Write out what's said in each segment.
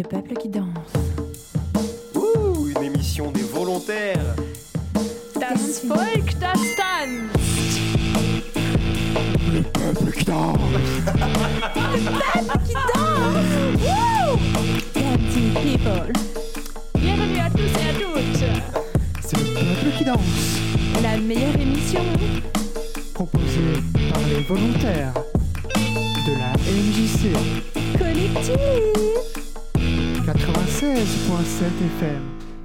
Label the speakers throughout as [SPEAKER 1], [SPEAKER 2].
[SPEAKER 1] Le peuple qui danse.
[SPEAKER 2] Ouh, une émission des volontaires.
[SPEAKER 3] Das Volk, das tanzt.
[SPEAKER 4] Le peuple qui danse.
[SPEAKER 1] Dancing people.
[SPEAKER 3] Bienvenue à tous et à toutes.
[SPEAKER 4] C'est le peuple qui danse.
[SPEAKER 1] La meilleure émission.
[SPEAKER 4] Proposé par les volontaires de la MJC
[SPEAKER 1] Collective.
[SPEAKER 4] 96.7 FM.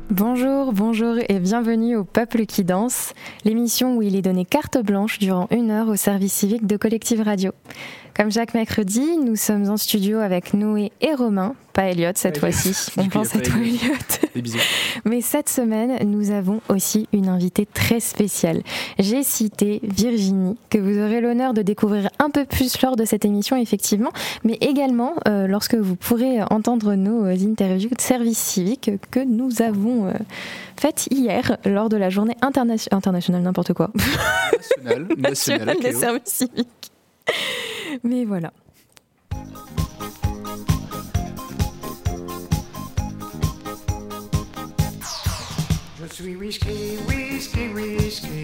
[SPEAKER 1] Bonjour, bonjour et bienvenue au Peuple qui danse, l'émission où il est donné carte blanche durant une heure au service civique de Collective Radio. Comme chaque mercredi, nous sommes en studio avec Noé et Romain, pas Elliot cette fois-ci. On pense à toi
[SPEAKER 5] Elliot.
[SPEAKER 1] Elliot.
[SPEAKER 5] Des bisous.
[SPEAKER 1] Mais cette semaine, nous avons aussi une invitée très spéciale. J'ai cité Virginie, que vous aurez l'honneur de découvrir un peu plus lors de cette émission, effectivement, mais également euh, lorsque vous pourrez entendre nos interviews de service civique que nous avons euh, faites hier lors de la journée internation- internationale, n'importe quoi,
[SPEAKER 5] National, national,
[SPEAKER 1] nationale des services civiques. Mais voilà.
[SPEAKER 6] Je suis whisky, whisky, whisky,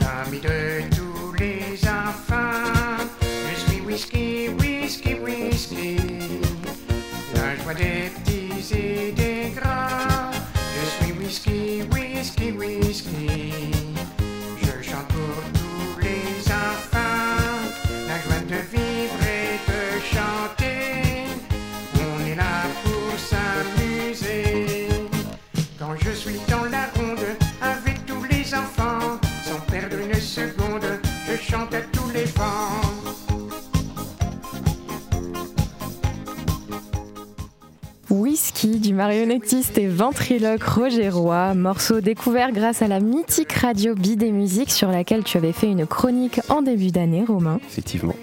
[SPEAKER 6] l'ami de tous les enfants. Je suis whisky, whisky, whisky, la joie des petits et des grands. Je suis whisky, whisky, whisky, je chante à tous les vents.
[SPEAKER 1] Whisky du marionnettiste et ventriloque Roger Roy, morceau découvert grâce à la mythique radio Bidé Musique sur laquelle tu avais fait une chronique en début d'année, Romain.
[SPEAKER 2] Effectivement.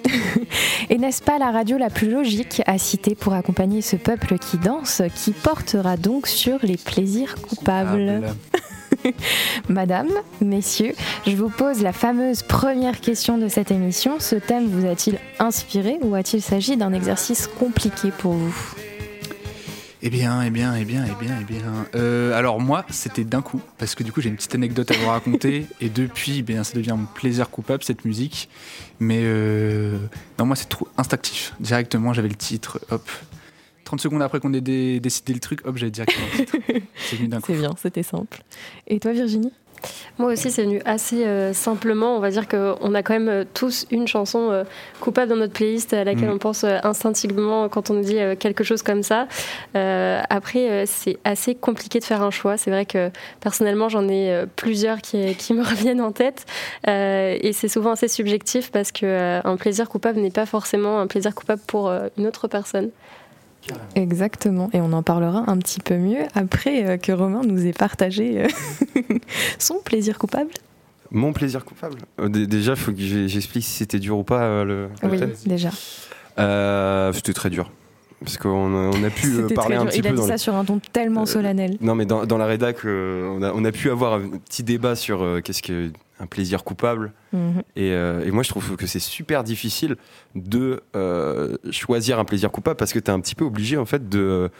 [SPEAKER 1] Et n'est-ce pas la radio la plus logique à citer pour accompagner ce peuple qui danse, qui portera donc sur les plaisirs coupables Madame, messieurs, je vous pose la fameuse première question de cette émission. Ce thème vous a-t-il inspiré ou a-t-il s'agi d'un exercice compliqué pour vous?
[SPEAKER 5] Eh bien, eh bien, eh bien, eh bien, eh bien. Euh, alors moi, c'était d'un coup, parce que du coup, j'ai une petite anecdote à vous raconter, et depuis, eh bien, ça devient mon plaisir coupable cette musique. Mais euh, non, moi, c'est trop instinctif. Directement, j'avais le titre, hop. 30 secondes après qu'on ait dé- décidé le truc, hop, j'avais directement le titre. C'est venu d'un coup.
[SPEAKER 1] C'est bien, c'était simple. Et toi, Virginie?
[SPEAKER 7] Moi aussi, c'est venu assez euh, simplement. On va dire qu'on a quand même euh, tous une chanson euh, coupable dans notre playlist à laquelle
[SPEAKER 5] Mm.
[SPEAKER 7] on pense euh, instinctivement quand on nous dit euh, quelque chose comme ça. Euh, après, euh, c'est assez compliqué de faire un choix. C'est vrai que personnellement, j'en ai euh, plusieurs qui, qui me reviennent en tête. Euh, et c'est souvent assez subjectif parce qu'un plaisir coupable n'est pas forcément un plaisir coupable pour euh, une autre personne.
[SPEAKER 1] Exactement, et on en parlera un petit peu mieux après euh, que Romain nous ait partagé euh, son plaisir coupable.
[SPEAKER 2] Mon plaisir coupable. Euh, dé- déjà, il faut que j'explique si c'était dur ou pas le, le
[SPEAKER 1] Oui,
[SPEAKER 2] thème.
[SPEAKER 1] déjà.
[SPEAKER 2] Euh, c'était très dur. Parce qu'on a, on a pu euh, parler un petit
[SPEAKER 1] Il a
[SPEAKER 2] peu
[SPEAKER 1] dit
[SPEAKER 2] dans
[SPEAKER 1] ça
[SPEAKER 2] les-
[SPEAKER 1] sur un ton tellement
[SPEAKER 2] Euh,
[SPEAKER 1] solennel.
[SPEAKER 2] Non, mais dans, dans la rédac, euh, on, a, on a pu avoir un petit débat sur euh, qu'est-ce qu'un plaisir coupable.
[SPEAKER 1] Mhm.
[SPEAKER 2] Et, euh, et moi, je trouve que c'est super difficile de euh, choisir un plaisir coupable parce que tu es un petit peu obligé, en fait, de,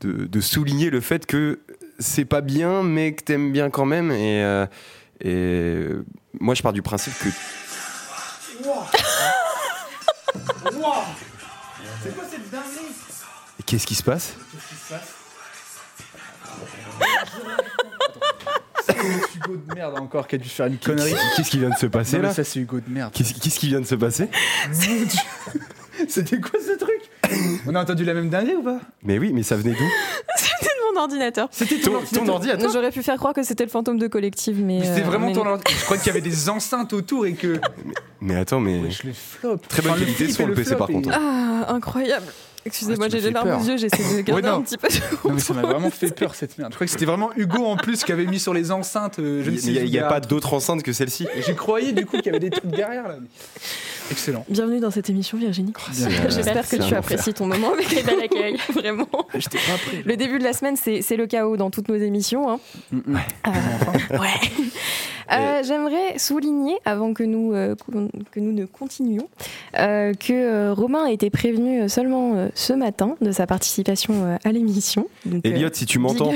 [SPEAKER 2] de, de souligner le fait que c'est pas bien, mais que t'aimes bien quand même. Et, euh, et moi, je pars du principe que.
[SPEAKER 5] C'est quoi cette dinguerie?
[SPEAKER 2] Et Qu'est-ce qui se passe?
[SPEAKER 5] C'est Hugo de merde encore qui a dû faire une connerie.
[SPEAKER 2] Qu'est-ce qui vient de se passer
[SPEAKER 5] Non, mais
[SPEAKER 2] là?
[SPEAKER 5] ça, c'est Hugo de merde.
[SPEAKER 2] Qu'est-ce qu'est-ce qui vient de se passer?
[SPEAKER 5] Mon Dieu. C'était quoi ce truc? On a entendu la même dinguerie ou pas?
[SPEAKER 2] Mais oui, mais ça venait d'où?
[SPEAKER 1] C'était de mon ordinateur.
[SPEAKER 5] C'était
[SPEAKER 2] ton, ton ordi à toi
[SPEAKER 1] J'aurais pu faire croire que c'était le fantôme de collective, mais.
[SPEAKER 5] Mais C'était
[SPEAKER 1] euh,
[SPEAKER 5] vraiment
[SPEAKER 1] mais
[SPEAKER 5] ton
[SPEAKER 1] non.
[SPEAKER 5] ordi. Je crois qu'il y avait des enceintes autour et que.
[SPEAKER 2] Mais attends, mais.
[SPEAKER 5] Ouais, je les flop.
[SPEAKER 2] Très bonne
[SPEAKER 5] Enfin, le
[SPEAKER 2] qualité
[SPEAKER 5] flip
[SPEAKER 2] sur
[SPEAKER 5] et
[SPEAKER 2] le PC,
[SPEAKER 5] flop
[SPEAKER 2] par
[SPEAKER 5] et-
[SPEAKER 2] contre.
[SPEAKER 1] Ah, incroyable. Excusez-moi,
[SPEAKER 5] Ah,
[SPEAKER 1] j'ai des larmes aux yeux, j'essaie de garder
[SPEAKER 5] non.
[SPEAKER 1] un petit peu.
[SPEAKER 5] Non, mais ça m'a vraiment fait peur cette merde. Je crois que c'était vraiment Hugo en plus qui avait mis sur les enceintes. euh, je
[SPEAKER 2] Il n'y a, il y a
[SPEAKER 5] pas
[SPEAKER 2] pas d'autre enceinte que celle-ci.
[SPEAKER 5] J'ai croyé du coup qu'il y avait des trucs derrière là. Excellent.
[SPEAKER 1] Bienvenue dans cette émission, Virginie.
[SPEAKER 2] Euh,
[SPEAKER 1] J'espère que tu apprécies ton moment avec
[SPEAKER 7] Très bel accueil.
[SPEAKER 1] Vraiment.
[SPEAKER 5] J'étais pas prêt.
[SPEAKER 1] Le début de la semaine, c'est c'est le chaos dans toutes nos émissions. hein.
[SPEAKER 5] Mm, mm.
[SPEAKER 1] Euh, ouais. Euh, J'aimerais souligner, avant que nous, euh, que nous ne continuions, euh, que euh, Romain a été prévenu euh, seulement euh, ce matin de sa participation euh, à l'émission. Euh,
[SPEAKER 2] Elliot, si tu m'entends,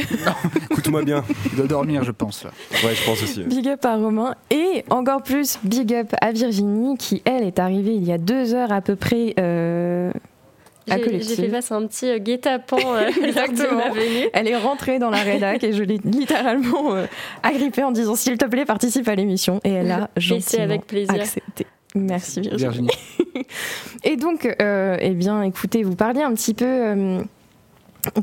[SPEAKER 2] écoute-moi bien.
[SPEAKER 5] Il doit dormir, je pense. Là.
[SPEAKER 2] Ouais, je pense aussi.
[SPEAKER 1] big up à Romain. Et encore plus, big up à Virginie, qui, elle, est arrivée il y a deux heures à peu près euh, à
[SPEAKER 7] J'ai
[SPEAKER 1] Collective.
[SPEAKER 7] j'ai fait face à un petit euh, guet-apens euh,
[SPEAKER 1] Exactement. Elle est rentrée dans la rédac et je l'ai littéralement euh, agrippée en disant s'il te plaît participe à l'émission et elle a gentiment
[SPEAKER 7] avec plaisir.
[SPEAKER 1] accepté. Merci Virginie.
[SPEAKER 5] Virginie.
[SPEAKER 1] Et donc, euh, eh bien, écoutez, vous parliez un petit peu, euh,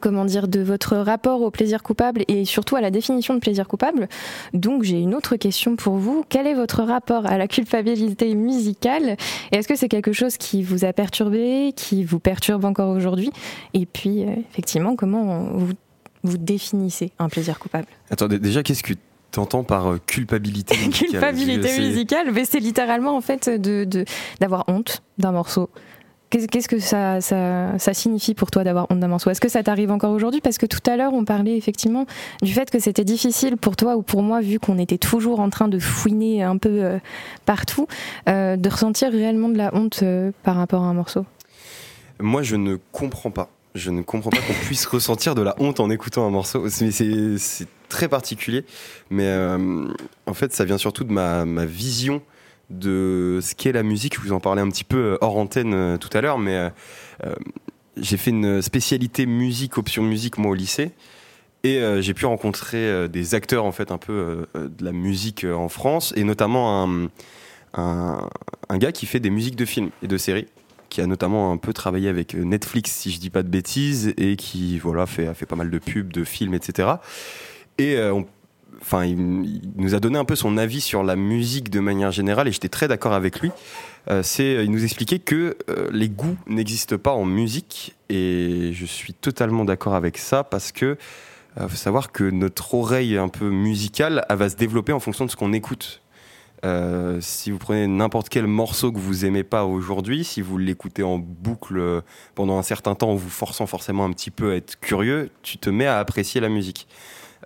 [SPEAKER 1] comment dire, de votre rapport au plaisir coupable et surtout à la définition de plaisir coupable. Donc, j'ai une autre question pour vous. Quel est votre rapport à la culpabilité musicale? Est-ce que c'est quelque chose qui vous a perturbé, qui vous perturbe encore aujourd'hui? Et puis, euh, effectivement, comment vous, vous définissez un plaisir coupable?
[SPEAKER 2] Attendez, déjà, qu'est-ce que t'entends par euh, culpabilité musicale?
[SPEAKER 1] Culpabilité musicale, mais c'est littéralement en fait de- d'avoir honte d'un morceau. Qu'est- Qu'est-ce que ça, ça, ça signifie pour toi d'avoir honte d'un morceau? Est-ce que ça t'arrive encore aujourd'hui? Parce que tout à l'heure, on parlait effectivement du fait que c'était difficile pour toi ou pour moi, vu qu'on était toujours en train de fouiner un peu euh, partout, euh, de ressentir réellement de la honte euh, par rapport à un morceau?
[SPEAKER 2] Moi, je ne comprends pas. Je ne comprends pas qu'on puisse ressentir de la honte en écoutant un morceau. C'est- très particulier, mais en fait, ça vient surtout de ma, ma vision de ce qu'est la musique. Je vous en parlais un petit peu euh, hors antenne euh, tout à l'heure, mais euh, j'ai fait une spécialité musique, option musique, moi, au lycée. Et j'ai pu rencontrer des acteurs, en fait, un peu de la musique en France, et notamment un, un, gars qui fait des musiques de films et de séries qui a notamment un peu travaillé avec Netflix, si je dis pas de bêtises, et qui voilà fait, a fait pas mal de pubs, de films, etc. Et on- enfin, il, nous a donné un peu son avis sur la musique de manière générale, et j'étais très d'accord avec lui. Euh, c'est, il nous expliquait que euh, les goûts n'existent pas en musique, et je suis totalement d'accord avec ça parce que euh, faut savoir que notre oreille un peu musicale, elle va se développer en fonction de ce qu'on écoute. Si vous prenez n'importe quel morceau que vous aimez pas aujourd'hui, si vous l'écoutez en boucle pendant un certain temps en vous forçant forcément un petit peu à être curieux, tu te mets à apprécier la musique.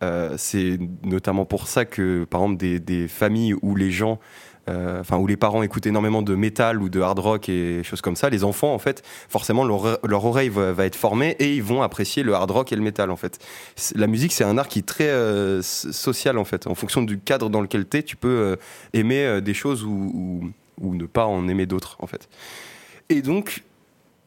[SPEAKER 2] Euh, c'est notamment pour ça que, par exemple, des, familles où les gens, euh, enfin où les parents écoutent énormément de métal ou de hard rock et choses comme ça, les enfants, en fait, forcément, leur, leur oreille va, être formée et ils vont apprécier le hard rock et le métal, en fait. La musique, c'est un art qui est très euh, social, en fait. En fonction du cadre dans lequel tu es, tu peux aimer des choses ou, ou, ou ne pas en aimer d'autres, en fait. Et donc,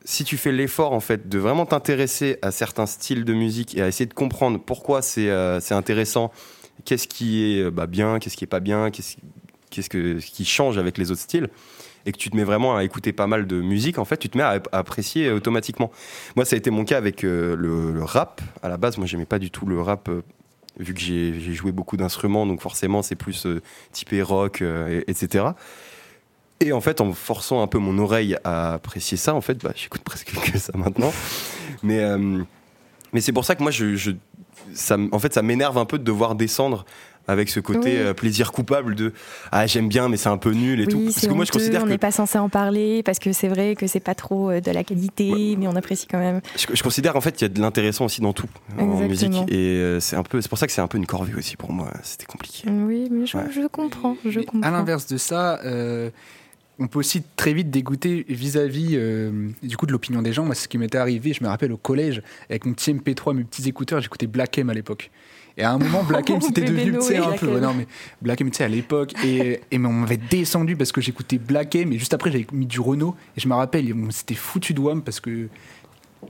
[SPEAKER 2] si tu fais l'effort en fait de vraiment t'intéresser à certains styles de musique et à essayer de comprendre pourquoi c'est euh, intéressant, qu'est-ce qui est euh, bah, bien, qu'est-ce qui est pas bien, qu'est-ce que, qui change avec les autres styles, et que tu te mets vraiment à écouter pas mal de musique, en fait, tu te mets à, apprécier automatiquement. Moi, ça a été mon cas avec euh, le, rap. À la base, moi, j'aimais pas du tout le rap. euh, Vu que j'ai joué beaucoup d'instruments, donc forcément c'est plus euh, typé rock, euh, et- etc. Et en fait, en forçant un peu mon oreille à apprécier ça, en fait, bah, j'écoute presque que ça maintenant. Mais, euh, mais c'est pour ça que moi, je, je- ça, en fait, ça m'énerve un peu de devoir descendre avec ce côté
[SPEAKER 1] Oui.
[SPEAKER 2] euh, plaisir coupable de ah j'aime bien mais c'est un peu nul et tout parce que moi je considère
[SPEAKER 1] on
[SPEAKER 2] que
[SPEAKER 1] n'est pas censé en parler parce que c'est vrai que c'est pas trop euh, de la qualité, mais on apprécie quand même.
[SPEAKER 2] je, je considère en fait qu'il y a de l'intéressant aussi dans tout en musique et c'est un peu c'est pour ça que c'est un peu une corvée aussi pour moi c'était compliqué
[SPEAKER 1] Oui, mais je,
[SPEAKER 2] Ouais.
[SPEAKER 1] je comprends, je
[SPEAKER 5] Mais
[SPEAKER 1] comprends.
[SPEAKER 5] À l'inverse de ça, euh, on peut aussi très vite dégoûter vis-à-vis euh, du coup de l'opinion des gens. Moi, c'est ce qui m'était arrivé. Je me rappelle au collège avec mon petit MP3, mes petits écouteurs, j'écoutais Black M à l'époque. Et à un moment, Black M, c'était devenu, tu sais,
[SPEAKER 1] Noé,
[SPEAKER 5] un peu. Ouais, non, mais Black M, tu sais, à l'époque. Et, et mais on m'avait descendu parce que j'écoutais Black M. Et juste après, j'avais mis du Renault. Et je me rappelle, on s'était foutu de WAM parce que.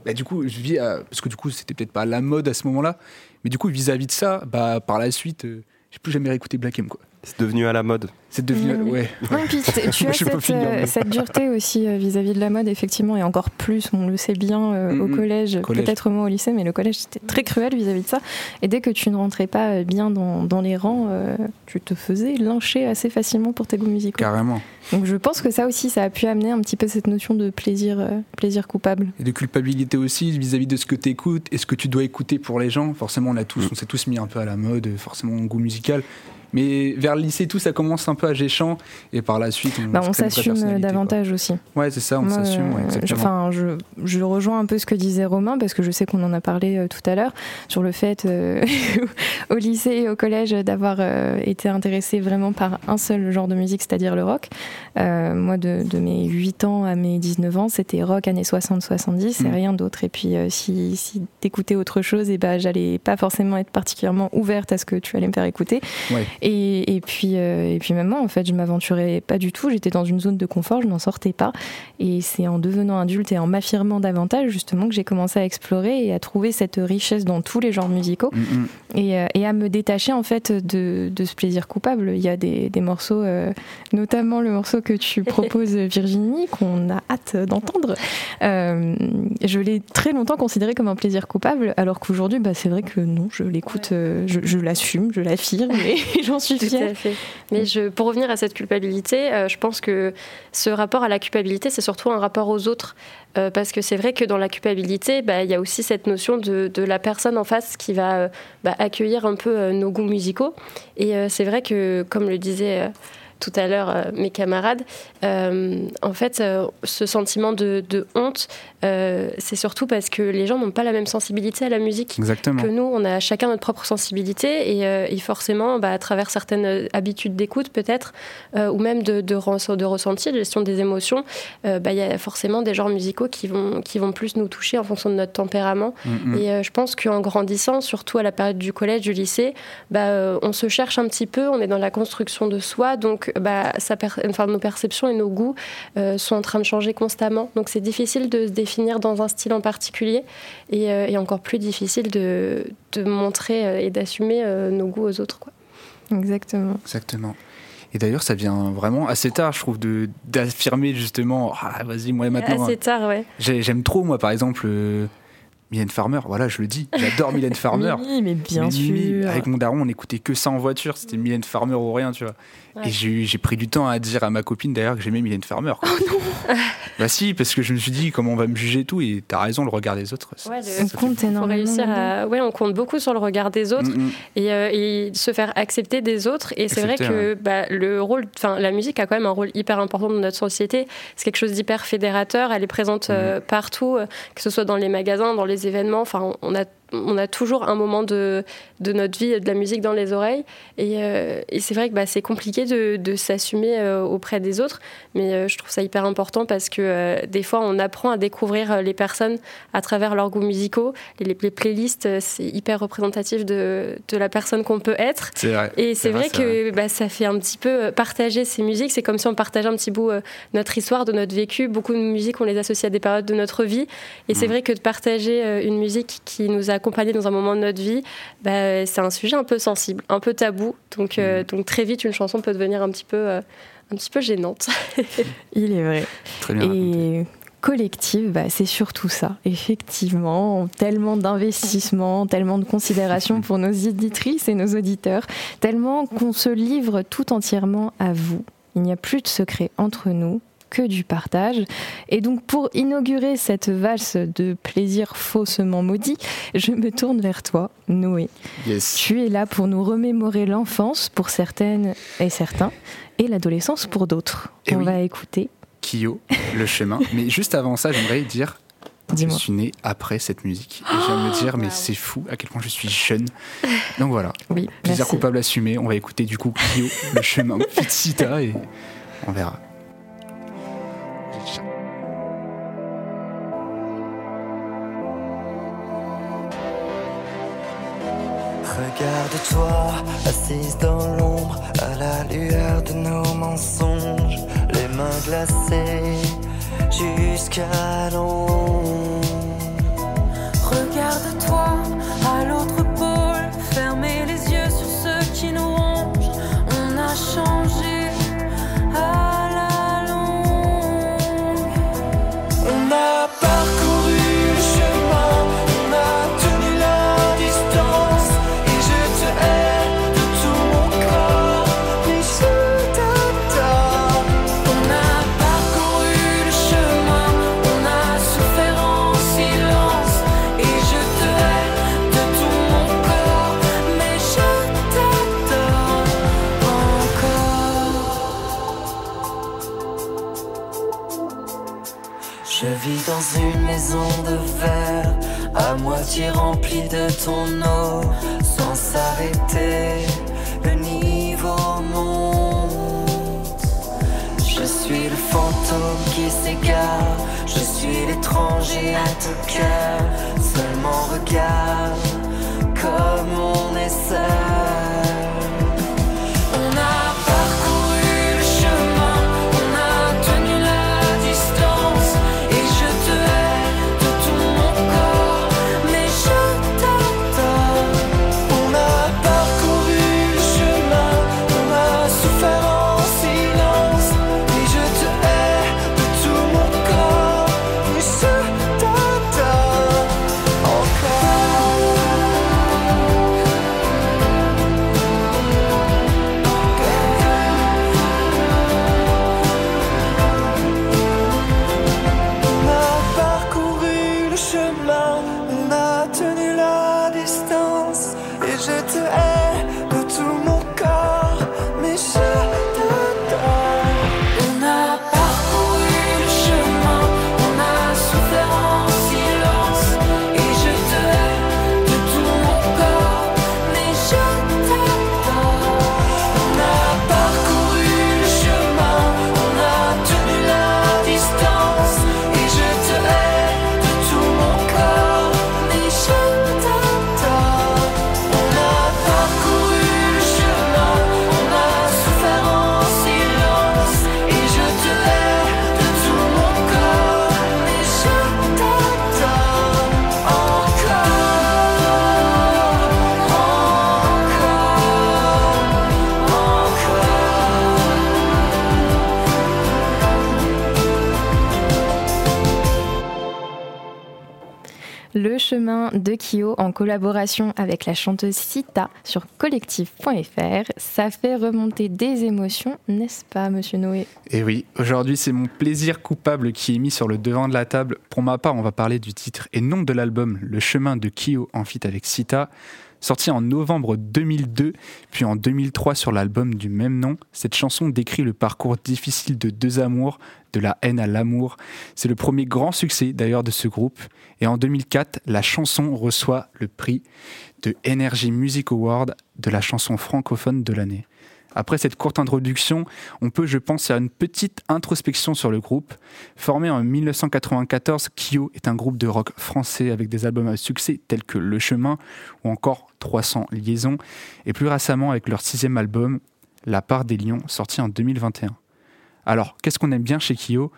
[SPEAKER 5] bah, du coup, je vis à- parce que du coup, c'était peut-être pas la mode à ce moment-là. Mais du coup, vis-à-vis de ça, bah, par la suite, euh, j'ai plus jamais réécouté Black M, quoi.
[SPEAKER 2] C'est devenu à la mode
[SPEAKER 5] C'est devenu.
[SPEAKER 1] Mhm.
[SPEAKER 5] Ouais.
[SPEAKER 1] Ouais, puis tu as cette, euh, cette dureté aussi euh, vis-à-vis de la mode, effectivement, et encore plus, on le sait bien euh, au collège,
[SPEAKER 5] Collège.
[SPEAKER 1] peut-être moins au lycée, mais le collège c'était très cruel vis-à-vis de ça. Et dès que tu ne rentrais pas euh, bien dans, dans les rangs, euh, tu te faisais lyncher assez facilement pour tes goûts musicaux.
[SPEAKER 5] Carrément.
[SPEAKER 1] Donc je pense que ça aussi, ça a pu amener un petit peu cette notion de plaisir, euh, plaisir coupable.
[SPEAKER 5] Et de culpabilité aussi vis-à-vis de ce que tu écoutes et ce que tu dois écouter pour les gens. Forcément, on, a tous, on s'est tous mis un peu à la mode, forcément, goût musical. Mais vers le lycée, tout ça commence un peu à géchant et par la suite, on,
[SPEAKER 1] Bah, on s'assume
[SPEAKER 5] quoi.
[SPEAKER 1] davantage aussi.
[SPEAKER 5] Ouais, c'est ça, on s'assume, ouais,
[SPEAKER 1] euh. Enfin, je, je rejoins un peu ce que disait Romain parce que je sais qu'on en a parlé euh, tout à l'heure sur le fait euh, au lycée et au collège d'avoir euh, été intéressé vraiment par un seul genre de musique, c'est-à-dire le rock. Euh, moi, de, de mes 8 ans à mes 19 ans, c'était rock années 60-70 et
[SPEAKER 5] Mm.
[SPEAKER 1] rien d'autre. Et puis, euh, si, si t'écoutais autre chose, et ben, j'allais pas forcément être particulièrement ouverte à ce que tu allais me faire écouter.
[SPEAKER 5] Ouais.
[SPEAKER 1] Et, et puis, euh, et puis même moi, en fait, je m'aventurais pas du tout. J'étais dans une zone de confort, je n'en sortais pas. Et c'est en devenant adulte et en m'affirmant davantage, justement, que j'ai commencé à explorer et à trouver cette richesse dans tous les genres musicaux
[SPEAKER 5] Mm, mm.
[SPEAKER 1] et, euh, et à me détacher, en fait, de, de ce plaisir coupable. Il y a des, des morceaux, euh, notamment le morceau que tu proposes, Virginie, qu'on a hâte d'entendre. Euh, je l'ai très longtemps considéré comme un plaisir coupable, alors qu'aujourd'hui, bah, c'est vrai que non, je l'écoute, je, je l'assume, je l'affirme et j'en suis
[SPEAKER 7] Tout
[SPEAKER 1] fière.
[SPEAKER 7] à fait. Mais je, pour revenir à cette culpabilité, euh, je pense que ce rapport à la culpabilité, c'est surtout un rapport aux autres. Euh, parce que c'est vrai que dans la culpabilité, bah, il y a aussi cette notion de, de la personne en face qui va euh, bah, accueillir un peu nos goûts musicaux. Et c'est vrai que, comme le disaient euh, tout à l'heure mes camarades, en fait, ce sentiment de, de honte, euh, c'est surtout parce que les gens n'ont pas la même sensibilité à la musique
[SPEAKER 5] Exactement.
[SPEAKER 7] que nous, on a chacun notre propre sensibilité et, euh, et forcément, bah, à travers certaines euh, habitudes d'écoute peut-être, euh, ou même de, de, de ressenti, de gestion des émotions, euh, bah, il y a forcément des genres musicaux qui vont, qui vont plus nous toucher en fonction de notre tempérament.
[SPEAKER 5] Mm, mm.
[SPEAKER 7] Et je pense qu'en grandissant, surtout à la période du collège, du lycée, bah, on se cherche un petit peu, on est dans la construction de soi, donc bah, ça per- enfin, nos perceptions et nos goûts sont en train de changer constamment. Donc c'est difficile de se définir dans un style en particulier et, euh, et encore plus difficile de, de montrer euh, et d'assumer euh, nos goûts aux autres. Quoi.
[SPEAKER 1] Exactement.
[SPEAKER 5] Exactement. Et d'ailleurs, ça vient vraiment assez tard, je trouve, de d'affirmer justement, ah, vas-y, moi maintenant,
[SPEAKER 7] Assez tard, ouais.
[SPEAKER 5] j'ai- j'aime trop, moi, par exemple, euh, Mylène Farmer. Voilà, je le dis, j'adore Mylène Farmer.
[SPEAKER 1] Oui, mais bien sûr.
[SPEAKER 5] Avec mon daron, on écoutait que ça en voiture. C'était Mylène Farmer ou rien, tu vois.
[SPEAKER 7] Ouais.
[SPEAKER 5] Et j'ai pris du temps à dire à ma copine d'ailleurs que j'aimais Mylène Farmer. quoi. bah si, parce que je me suis dit comment on va me juger et tout. Et t'as raison, le regard des autres. ça-
[SPEAKER 7] Ouais, le-
[SPEAKER 5] ça
[SPEAKER 1] On compte
[SPEAKER 7] Faut
[SPEAKER 1] énormément.
[SPEAKER 7] réussir à... ouais, on compte beaucoup sur le regard des autres
[SPEAKER 5] Mm,
[SPEAKER 7] et, euh, et se faire accepter des autres. Et c'est vrai que bah, le rôle, enfin, la musique a quand même un rôle hyper important dans notre société. C'est quelque chose d'hyper fédérateur. Elle est présente euh, partout, euh, que ce soit dans les magasins, dans les événements. Enfin, on a on a toujours un moment de, de notre vie de la musique dans les oreilles et, euh, et c'est vrai que bah, c'est compliqué de, de s'assumer euh, auprès des autres mais euh, je trouve ça hyper important parce que des fois on apprend à découvrir les personnes à travers leurs goûts musicaux les, les playlists c'est hyper représentatif de, de la personne qu'on peut être
[SPEAKER 5] C'est vrai.
[SPEAKER 7] et c'est vrai, que bah, ça fait un petit peu partager ces musiques. C'est comme si on partageait un petit bout notre histoire, de notre vécu. Beaucoup de musiques, on les associe à des périodes de notre vie. Et c'est
[SPEAKER 5] Mhm.
[SPEAKER 7] vrai que de partager une musique qui nous a accompagnés dans un moment de notre vie, bah, c'est un sujet un peu sensible, un peu tabou. Donc, euh, donc très vite, une chanson peut devenir un petit peu, euh, un petit peu gênante.
[SPEAKER 1] Il est vrai.
[SPEAKER 5] Très bien raconté.
[SPEAKER 1] Et collective, bah, c'est surtout ça. Effectivement, tellement d'investissement, tellement de considération pour nos éditrices et nos auditeurs, tellement qu'on se livre tout entièrement à vous. Il n'y a plus de secret entre nous que du partage. Et donc pour inaugurer cette valse de plaisir faussement maudit, je me tourne vers toi, Noé.
[SPEAKER 5] Yes.
[SPEAKER 1] Tu es là pour nous remémorer l'enfance pour certaines et certains, et l'adolescence pour d'autres.
[SPEAKER 5] Eh
[SPEAKER 1] On
[SPEAKER 5] oui.
[SPEAKER 1] va écouter.
[SPEAKER 5] Kyo, le chemin. Mais juste avant ça, j'aimerais dire je suis né après cette musique. Et je viens de me dire, mais
[SPEAKER 7] Waouh.
[SPEAKER 5] c'est fou à quel point je suis jeune. Donc voilà,
[SPEAKER 1] Oui,
[SPEAKER 5] plaisir
[SPEAKER 1] merci.
[SPEAKER 5] coupable assumé. On va écouter du coup Kyo, le chemin, Fitsita, et on verra.
[SPEAKER 8] Regarde-toi, assise dans l'ombre, à la lueur de nos mensonges, les mains glacées jusqu'à l'ombre. Ton eau, sans s'arrêter. Le niveau monte. Je suis le fantôme qui s'égare, je suis l'étranger à ton cœur. Seulement regarde comme on est seul.
[SPEAKER 1] Chemin de Kyo en collaboration avec la chanteuse Sita sur collectif.fr. Ça fait remonter des émotions, n'est-ce pas, monsieur Noé?
[SPEAKER 5] Et oui, aujourd'hui c'est mon plaisir coupable qui est mis sur le devant de la table. Pour ma part, on va parler du titre et non de l'album Le chemin de Kyo en feat avec Sita. Sorti en novembre 2002, puis en 2003 sur l'album du même nom, cette chanson décrit le parcours difficile de deux amours, de la haine à l'amour. C'est le premier grand succès d'ailleurs de ce groupe. Et en 2004, la chanson reçoit le prix de Energy Music Award de la chanson francophone de l'année. Après cette courte introduction, on peut, je pense, faire une petite introspection sur le groupe. Formé en 1994, Kyo est un groupe de rock français avec des albums à succès tels que Le Chemin ou encore 300 Liaisons, et plus récemment avec leur sixième album, La part des lions, sorti en 2021. Alors, qu'est-ce qu'on aime bien chez Kyo?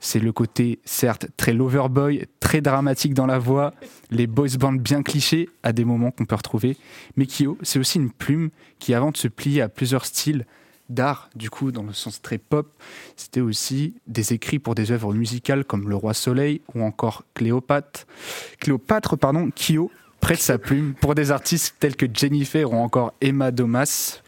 [SPEAKER 5] C'est le côté, certes, très loverboy, très dramatique dans la voix, les boys bands bien clichés à des moments qu'on peut retrouver. Mais Kyo, c'est aussi une plume qui, avant de se plier à plusieurs styles d'art, du coup, dans le sens très pop, c'était aussi des écrits pour des œuvres musicales comme Le Roi Soleil ou encore Cléopâtre. Cléopâtre, pardon, Kyo prête sa plume pour des artistes tels que Jennifer ou encore Emma Domas.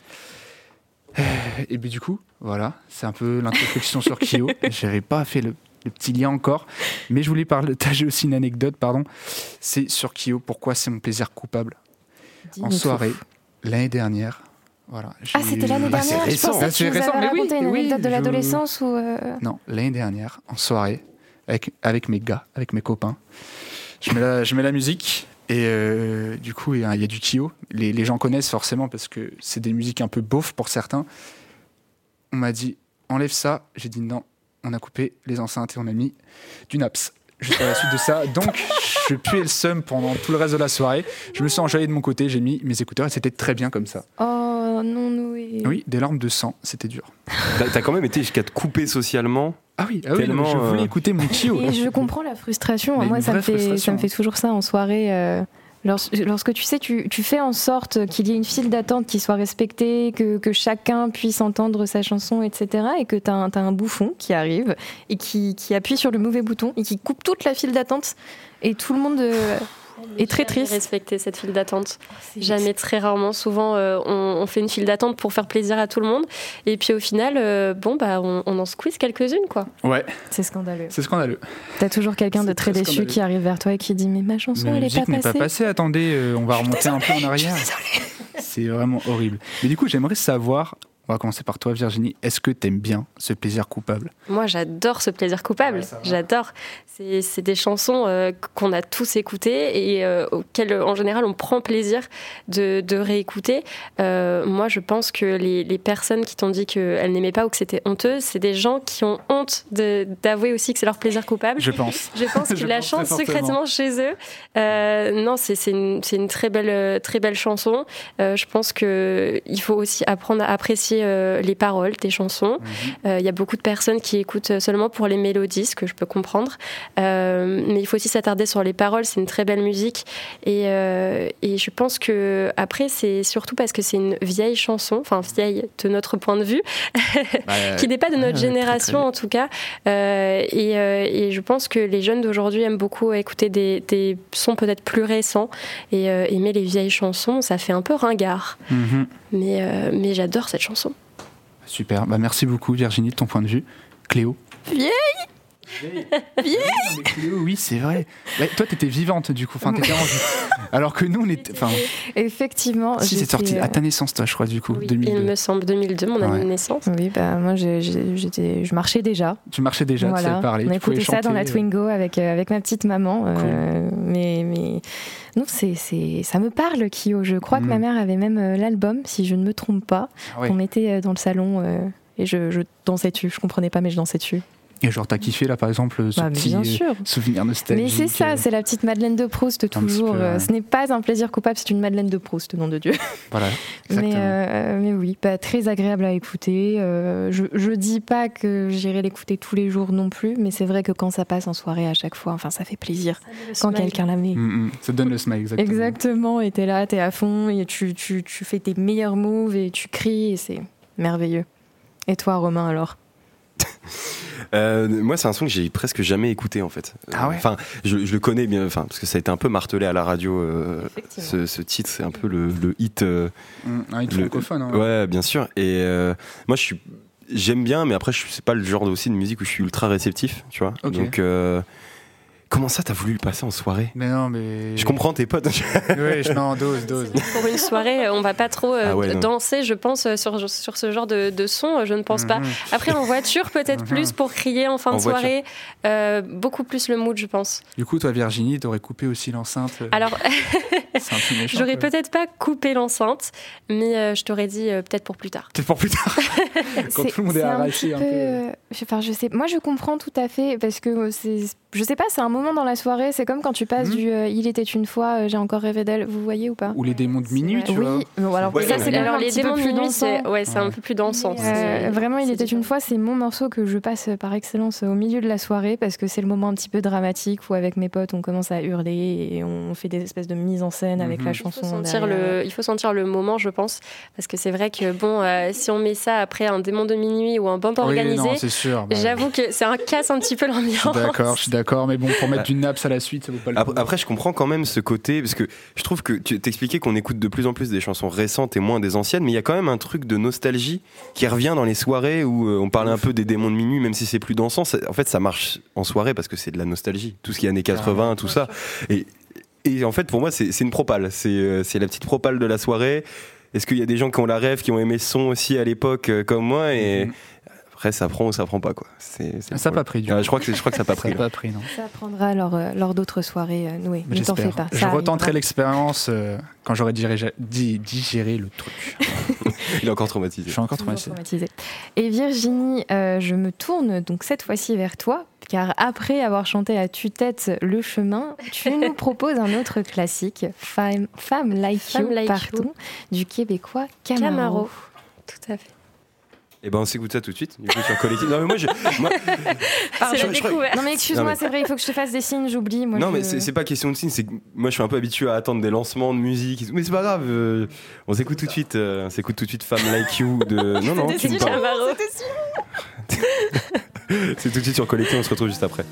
[SPEAKER 5] Et bien du coup, voilà, c'est un peu l'introspection sur Kyo. J'avais pas fait le, le petit lien encore, mais je voulais partager aussi une anecdote, pardon. C'est sur Kyo, pourquoi c'est mon plaisir coupable. En soirée, l'année dernière, voilà.
[SPEAKER 1] Ah, c'était l'année
[SPEAKER 2] Bah, c'est
[SPEAKER 1] dernière
[SPEAKER 2] récent.
[SPEAKER 5] Ah, c'est récent, mais oui,
[SPEAKER 1] une
[SPEAKER 5] oui,
[SPEAKER 1] anecdote de
[SPEAKER 5] je-
[SPEAKER 1] l'adolescence ou... euh,
[SPEAKER 5] Non, l'année dernière, en soirée, avec, avec mes gars, avec mes copains. Je mets la, je mets la musique et euh, du coup, il y, a du Kyo. Les, les gens connaissent forcément parce que c'est des musiques un peu beaufs pour certains. On m'a dit, enlève ça. J'ai dit non. On a coupé les enceintes et on a mis du naps. Juste à la suite de ça. Donc, je puais le seum pendant tout le reste de la soirée. Je me suis enjaillé de mon côté, j'ai mis mes écouteurs et c'était très bien comme ça.
[SPEAKER 1] Oh non, Noé.
[SPEAKER 5] Oui, des larmes de sang, c'était dur.
[SPEAKER 2] T'as t'as quand même été jusqu'à te couper socialement.
[SPEAKER 5] Ah oui, ah oui
[SPEAKER 2] Tellement,
[SPEAKER 5] je voulais
[SPEAKER 2] euh,
[SPEAKER 5] écouter mon Kyo.
[SPEAKER 1] Et je comprends la frustration.
[SPEAKER 5] Mais
[SPEAKER 1] Moi, ça me, fait, ça
[SPEAKER 5] frustration,
[SPEAKER 1] me fait toujours ça en soirée. euh, lorsque tu sais, tu, fais en sorte qu'il y ait une file d'attente qui soit respectée, que, chacun puisse entendre sa chanson, etc. Et que tu as, un bouffon qui arrive et qui, qui appuie sur le mauvais bouton et qui coupe toute la file d'attente. Et tout le monde est très triste.
[SPEAKER 7] Respecter cette file d'attente. Jamais, très rarement. Souvent, euh, on, on fait une file d'attente pour faire plaisir à tout le monde. Et puis au final, euh, bon, bah, on, on en squeeze quelques-unes, quoi.
[SPEAKER 5] Ouais,
[SPEAKER 1] C'est scandaleux.
[SPEAKER 5] c'est scandaleux.
[SPEAKER 1] T'as toujours quelqu'un de très
[SPEAKER 5] très
[SPEAKER 1] déçu qui arrive vers toi et qui dit Mais ma chanson, elle est pas
[SPEAKER 5] n'est
[SPEAKER 1] passée.
[SPEAKER 5] pas passée. Attendez, euh, on va remonter un peu en arrière. C'est vraiment horrible. Mais du coup, j'aimerais savoir, On va commencer par toi, Virginie. Est-ce que t'aimes bien ce plaisir coupable?
[SPEAKER 7] Moi, j'adore ce plaisir coupable.
[SPEAKER 5] Ouais,
[SPEAKER 7] j'adore. C'est des chansons euh, qu'on a tous écoutées et euh, auxquelles, en général, on prend plaisir de, de réécouter. Euh, moi, je pense que les, les personnes qui t'ont dit qu'elles n'aimaient pas ou que c'était honteux, c'est des gens qui ont honte d'avouer aussi que c'est leur plaisir coupable.
[SPEAKER 5] Je pense.
[SPEAKER 7] Je pense qu'ils la chantent secrètement chez eux. Non, c'est une, très belle, très belle chanson. Je pense que il faut aussi apprendre à apprécier euh, les paroles des chansons.
[SPEAKER 5] Mhm.
[SPEAKER 7] Euh, Il y a beaucoup de personnes qui écoutent seulement pour les mélodies, ce que je peux comprendre. Euh, mais il faut aussi s'attarder sur les paroles. C'est une très belle musique. Et, euh, et je pense que après, c'est surtout parce que c'est une vieille chanson, enfin vieille de notre point de vue, qui n'est pas de notre génération en tout cas. Euh, et, euh, et je pense que les jeunes d'aujourd'hui aiment beaucoup écouter des, des sons peut-être plus récents et euh, aimer les vieilles chansons. Ça fait un peu ringard,
[SPEAKER 5] Mhm.
[SPEAKER 7] Mais, euh, mais j'adore cette chanson.
[SPEAKER 5] Super. Bah, merci beaucoup, Virginie, de ton point de vue. Cléo
[SPEAKER 1] Vieille
[SPEAKER 5] Vieille Cléo, oui, c'est vrai. Toi, t'étais vivante, du coup. Enfin, t'étais en vie. Alors que nous, on était. Enfin,
[SPEAKER 1] Effectivement.
[SPEAKER 5] si, c'est sorti à
[SPEAKER 1] euh,
[SPEAKER 5] ta naissance, toi, je crois, du coup,
[SPEAKER 7] Oui,
[SPEAKER 5] 2002.
[SPEAKER 7] il me semble 2002, mon année
[SPEAKER 5] Ouais.
[SPEAKER 7] de naissance.
[SPEAKER 1] Oui, bah moi j'étais, je marchais déjà.
[SPEAKER 5] Tu marchais déjà, tu
[SPEAKER 1] voilà.
[SPEAKER 5] savais parler.
[SPEAKER 1] On
[SPEAKER 5] tu
[SPEAKER 1] écoutait ça dans la
[SPEAKER 5] euh,
[SPEAKER 1] Twingo avec, euh, avec ma petite maman. euh, mais, mais non, c'est, c'est, ça me parle, Kyo. Je crois que
[SPEAKER 5] Mm.
[SPEAKER 1] ma mère avait même euh, l'album, si je ne me trompe pas,
[SPEAKER 5] Ah ouais.
[SPEAKER 1] qu'on mettait euh, dans le salon. euh, et je, je dansais dessus. Je comprenais pas, mais je dansais dessus.
[SPEAKER 5] Et genre, t'as kiffé, là, par exemple, ce
[SPEAKER 1] Bah,
[SPEAKER 5] petit
[SPEAKER 1] bien
[SPEAKER 5] euh,
[SPEAKER 1] sûr.
[SPEAKER 5] souvenir nostalgique.
[SPEAKER 1] Mais c'est ça,
[SPEAKER 5] euh,
[SPEAKER 1] c'est la petite Madeleine de Proust toujours.
[SPEAKER 5] peu,
[SPEAKER 1] Euh,
[SPEAKER 5] ouais.
[SPEAKER 1] Ce n'est pas un plaisir coupable, c'est une Madeleine de Proust, nom de Dieu.
[SPEAKER 5] Voilà,
[SPEAKER 1] Mais, euh, oui, bah, très agréable à écouter. Euh, je, je dis pas que j'irai l'écouter tous les jours non plus, mais c'est vrai que quand ça passe en soirée à chaque fois, enfin ça fait plaisir quand quelqu'un la met.
[SPEAKER 5] Mm, mm. Ça te donne le smile, exactement.
[SPEAKER 1] Exactement, et t'es là, t'es à fond, et tu, tu, tu fais tes meilleurs moves et tu cries, et c'est merveilleux. Et toi, Romain, alors?
[SPEAKER 2] Euh, moi, c'est un son que j'ai presque jamais écouté en fait.
[SPEAKER 5] Ah ouais
[SPEAKER 2] Enfin, je, je le connais bien, enfin, parce que ça a été un peu martelé à la radio. euh, ce, ce titre, c'est un peu le, le hit. euh,
[SPEAKER 5] Mm, Un hit
[SPEAKER 2] Le-
[SPEAKER 5] francophone. hein.
[SPEAKER 2] Ouais, bien sûr. Et euh, moi, je suis, j'aime bien, mais après, je c'est pas le genre aussi de musique où je suis ultra réceptif, tu vois.
[SPEAKER 5] Ok.
[SPEAKER 2] Donc, euh, comment ça, t'as voulu le passer en soirée
[SPEAKER 5] Mais non, mais.
[SPEAKER 2] Je comprends tes potes.
[SPEAKER 5] Oui, je non, dose, dose.
[SPEAKER 7] Pour une soirée, on va pas trop euh,
[SPEAKER 2] Ah ouais,
[SPEAKER 7] danser, je pense, euh, sur, sur ce genre de, de son, euh, je ne pense pas.
[SPEAKER 5] Mhm.
[SPEAKER 7] Après, en voiture, peut-être
[SPEAKER 5] Mhm.
[SPEAKER 7] plus pour crier en fin
[SPEAKER 2] En
[SPEAKER 7] de soirée, euh, beaucoup plus le mood, je pense.
[SPEAKER 5] Du coup, toi, Virginie, t'aurais coupé aussi l'enceinte. euh,
[SPEAKER 7] Alors,
[SPEAKER 5] c'est un peu méchant.
[SPEAKER 7] j'aurais peut-être pas coupé l'enceinte, mais euh, je t'aurais dit euh, peut-être pour plus tard.
[SPEAKER 5] Peut-être pour plus tard. Quand tout le monde est
[SPEAKER 1] un
[SPEAKER 5] arraché
[SPEAKER 1] petit
[SPEAKER 5] un
[SPEAKER 1] peu, euh, Enfin, je sais, moi je comprends tout à fait parce que euh, c'est, je sais pas, c'est un moment dans la soirée. C'est comme quand tu passes
[SPEAKER 5] Mhm.
[SPEAKER 1] du euh, Il était une fois, euh, j'ai encore rêvé d'elle. Vous voyez ou pas
[SPEAKER 5] Ou les démons de minuit, tu vois.
[SPEAKER 1] Oui, bon, alors
[SPEAKER 2] Ouais,
[SPEAKER 1] ça c'est
[SPEAKER 7] Alors, les démons de minuit, c'est ouais, c'est un peu plus dansant. c'est-
[SPEAKER 1] vraiment, il était une fois, c'est mon morceau que je passe euh, par excellence au milieu de la soirée parce que c'est le moment un petit peu dramatique où avec mes potes on commence à hurler et on fait des espèces de mise en scène avec
[SPEAKER 5] Mhm.
[SPEAKER 1] la
[SPEAKER 5] Il
[SPEAKER 7] Il faut,
[SPEAKER 1] chanson.
[SPEAKER 7] sentir
[SPEAKER 1] derrière.
[SPEAKER 7] le, il faut sentir le moment, je pense, parce que c'est vrai que bon, euh, si on met ça après un démon de minuit ou un bump
[SPEAKER 5] Oui,
[SPEAKER 7] organisé,
[SPEAKER 5] non, c'est sûr. bah,
[SPEAKER 7] j'avoue que c'est un casse un petit peu
[SPEAKER 5] Je suis
[SPEAKER 7] l'ambiance.
[SPEAKER 5] d'accord, je suis d'accord, mais bon, pour mettre du naps à la suite, ça vaut pas le coup.
[SPEAKER 2] Après, après, je comprends quand même ce côté, parce que je trouve que tu t'expliquais qu'on écoute de plus en plus des chansons récentes et moins des anciennes, mais il y a quand même un truc de nostalgie qui revient dans les soirées où euh, on parlait un peu des démons de minuit, même si c'est plus dansant. ça- En fait, ça marche en soirée parce que c'est de la nostalgie. Tout ce qui est années 80, tout ça. Et, et en fait, pour moi, c'est une propale. C'est euh, c'est la petite propale de la soirée. Est-ce qu'il y a des gens qui ont la rêve, qui ont aimé ce son aussi à l'époque, euh, comme moi et
[SPEAKER 5] Mhm.
[SPEAKER 2] Après, ça prend ou ça prend pas, quoi. C'est- c'est le
[SPEAKER 5] Ça n'a pas pris, du
[SPEAKER 2] Ah,
[SPEAKER 5] coup.
[SPEAKER 2] je crois que c'est- je crois que ça n'a pas
[SPEAKER 5] Ça
[SPEAKER 2] pris.
[SPEAKER 5] n'a
[SPEAKER 2] là.
[SPEAKER 5] pas pris, non.
[SPEAKER 1] Ça prendra lors, euh, lors d'autres soirées, euh, Noé. Ne t'en fais pas.
[SPEAKER 5] Je
[SPEAKER 1] ça
[SPEAKER 5] retenterai l'expérience euh, quand j'aurai digéré, di- digéré le truc.
[SPEAKER 2] Il est encore
[SPEAKER 5] Je
[SPEAKER 2] traumatisé.
[SPEAKER 5] suis encore traumatisé.
[SPEAKER 1] traumatisée. Et Virginie, euh, je me tourne donc cette fois-ci vers toi, car après avoir chanté à tue-tête le chemin, tu nous proposes un autre classique, Femme, Femme Like
[SPEAKER 7] Femme
[SPEAKER 1] You,
[SPEAKER 7] Like
[SPEAKER 1] pardon, du québécois Camaro.
[SPEAKER 7] Camaro. Tout à fait.
[SPEAKER 2] Et ben on s'écoute ça tout de suite. Du coup sur collectif. Non mais moi, je, moi- je- je crois-
[SPEAKER 7] découverte.
[SPEAKER 1] Non mais excuse-moi,
[SPEAKER 2] mais-
[SPEAKER 1] c'est vrai, il faut que je te fasse des signes, j'oublie. Moi,
[SPEAKER 2] non
[SPEAKER 1] je-
[SPEAKER 2] mais c'est pas question de signe. C'est moi je suis un peu habitué à attendre des lancements de musique. Mais c'est pas grave. euh, on s'écoute tout de suite. euh, on s'écoute tout de suite Femme Like You de. Non non. Tu me parles. C'est tout de suite sur collectif. On se retrouve juste après.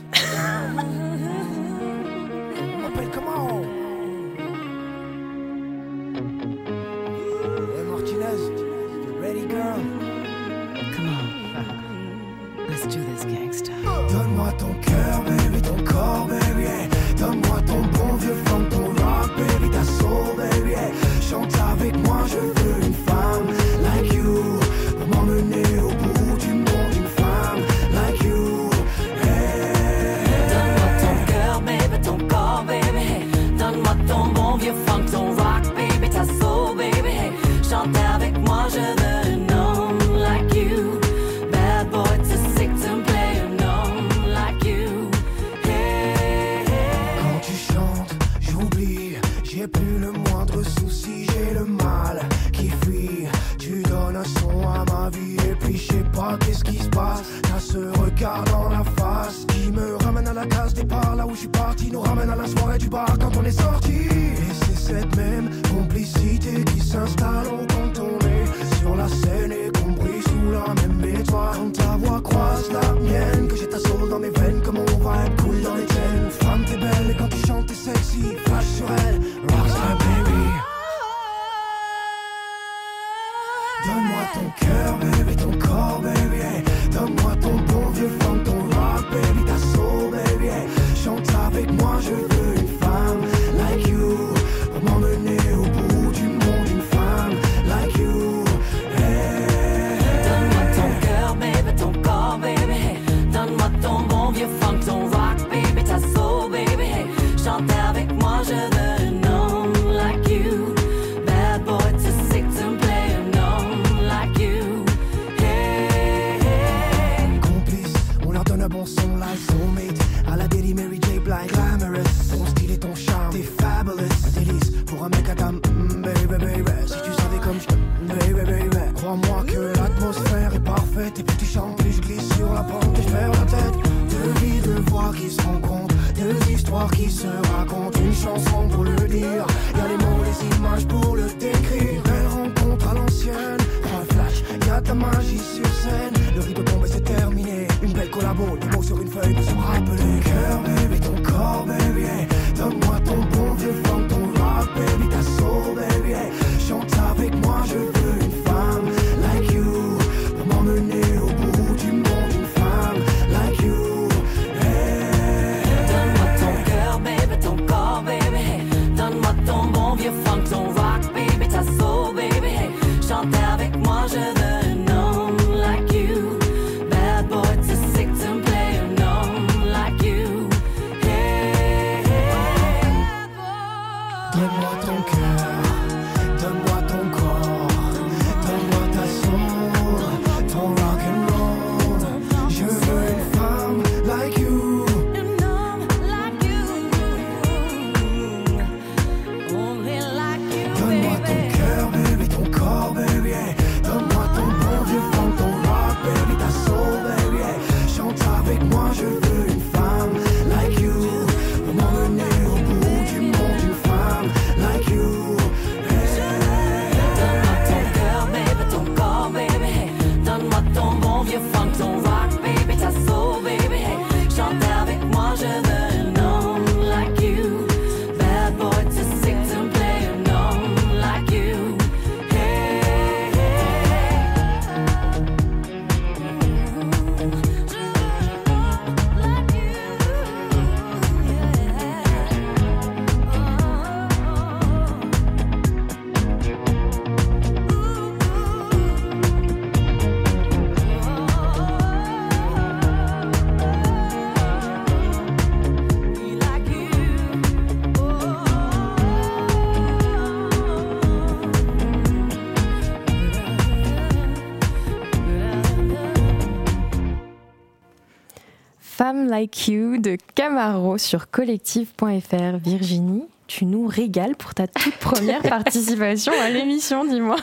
[SPEAKER 1] IQ de Camaro sur collective.fr. Virginie, tu nous régales pour ta toute première participation à l'émission, dis-moi.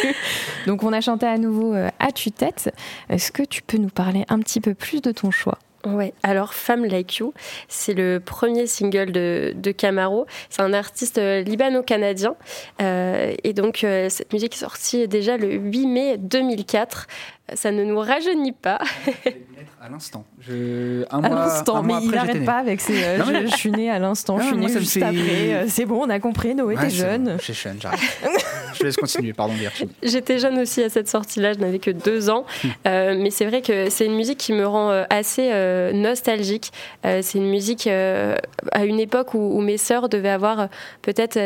[SPEAKER 1] Donc on a chanté à nouveau euh, à tue-tête. Est-ce que tu peux nous parler un petit peu plus de ton choix?
[SPEAKER 7] Ouais, alors Femme Like You, c'est le premier single de, Camaro. C'est un artiste euh, libano-canadien. Euh, et donc, cette musique est sortie déjà le 8 mai 2004. Ça ne nous rajeunit pas
[SPEAKER 5] l'instant. Je... Un
[SPEAKER 1] à l'instant, mais il n'arrête pas avec ses. Euh, je, je, suis né à l'instant, je suis
[SPEAKER 5] né
[SPEAKER 1] juste après. Euh, c'est bon, on a compris, Noé,
[SPEAKER 5] ouais,
[SPEAKER 1] t'es jeune.
[SPEAKER 5] Bon, je suis jeune, j'arrête. je laisse continuer, pardon,
[SPEAKER 7] J'étais jeune aussi à cette sortie-là, je n'avais que deux ans. Hmm. Euh, mais c'est vrai que c'est une musique qui me rend euh, assez euh, nostalgique. Euh, c'est une musique à une époque où, où mes sœurs devaient avoir peut-être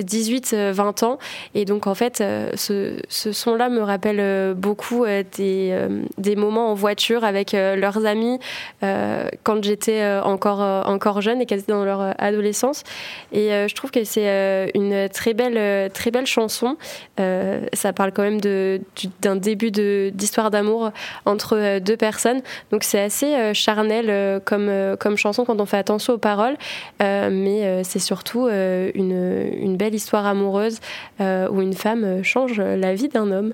[SPEAKER 7] 18, 20 ans. Et donc, en fait, ce, ce son-là me rappelle beaucoup des, des moments en voiture avec le leurs amis euh, quand j'étais euh, encore, euh, encore jeune et qu'elles étaient dans leur adolescence. Et je trouve que c'est une très belle, très belle chanson. ça parle quand même d'un début d'histoire d'amour entre deux personnes. Donc c'est assez charnel comme, comme chanson quand on fait attention aux paroles, mais c'est surtout une, une, belle histoire amoureuse où une femme change la vie d'un homme.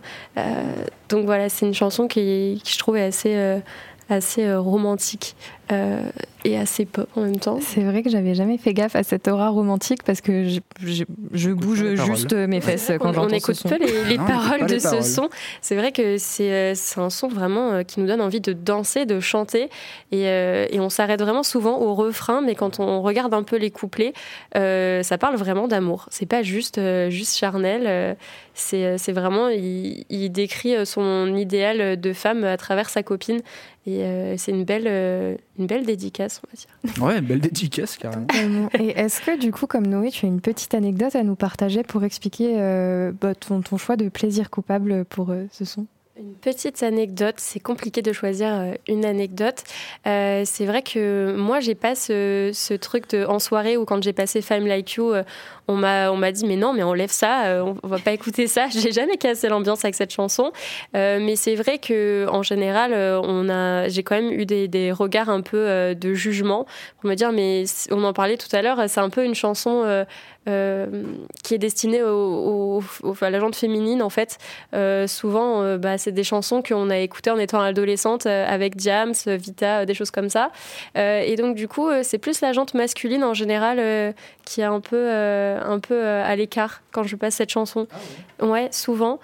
[SPEAKER 7] donc voilà, c'est une chanson qui, qui, je trouve est assez assez euh, romantique euh, et assez pop en même temps.
[SPEAKER 1] C'est vrai que j'avais jamais fait gaffe à cette aura romantique parce que je, je- je bouge
[SPEAKER 5] les paroles.
[SPEAKER 1] juste mes fesses quand
[SPEAKER 7] on, on
[SPEAKER 1] j'entends ce
[SPEAKER 7] écoute
[SPEAKER 1] son.
[SPEAKER 7] peu les, les
[SPEAKER 5] Non, on
[SPEAKER 7] paroles
[SPEAKER 5] pas
[SPEAKER 7] de
[SPEAKER 5] les
[SPEAKER 7] ce
[SPEAKER 5] paroles.
[SPEAKER 7] son. C'est vrai que c'est euh, un son vraiment euh, qui nous donne envie de danser, de chanter. Et, euh, et on s'arrête vraiment souvent au refrain, mais quand on regarde un peu les couplets, euh, ça parle vraiment d'amour. C'est pas juste, euh, juste charnel. euh, c'est c'est vraiment, il, il décrit son idéal de femme à travers sa copine. Et euh, c'est une belle, euh, une belle dédicace, on va dire.
[SPEAKER 5] Ouais, belle dédicace carrément.
[SPEAKER 1] Et est-ce que du coup, comme Noé, tu as une petite anecdote à nous partager pour expliquer euh, bah, ton, ton choix de plaisir coupable pour euh, ce son?
[SPEAKER 7] Une petite anecdote, c'est compliqué de choisir euh, une anecdote. Euh, c'est vrai que moi, j'ai pas ce, ce truc de, en soirée ou quand j'ai passé Femme Like You, euh, on m'a on m'a dit mais non, mais enlève ça, euh, on, va pas écouter ça. J'ai jamais cassé l'ambiance avec cette chanson, Euh, mais c'est vrai que en général, on a, j'ai quand même eu des, des regards un peu de jugement pour me dire mais on en parlait tout à l'heure, c'est un peu une chanson. euh, euh, qui est destinée au- au- au- à la gente féminine en fait euh, souvent, euh, bah, c'est des chansons qu'on a écoutées en étant adolescente avec Diams, Vita, des choses comme ça. Et donc, du coup, c'est plus la jante masculine en général qui est un peu, un peu à l'écart quand je passe cette chanson. Ouais, souvent.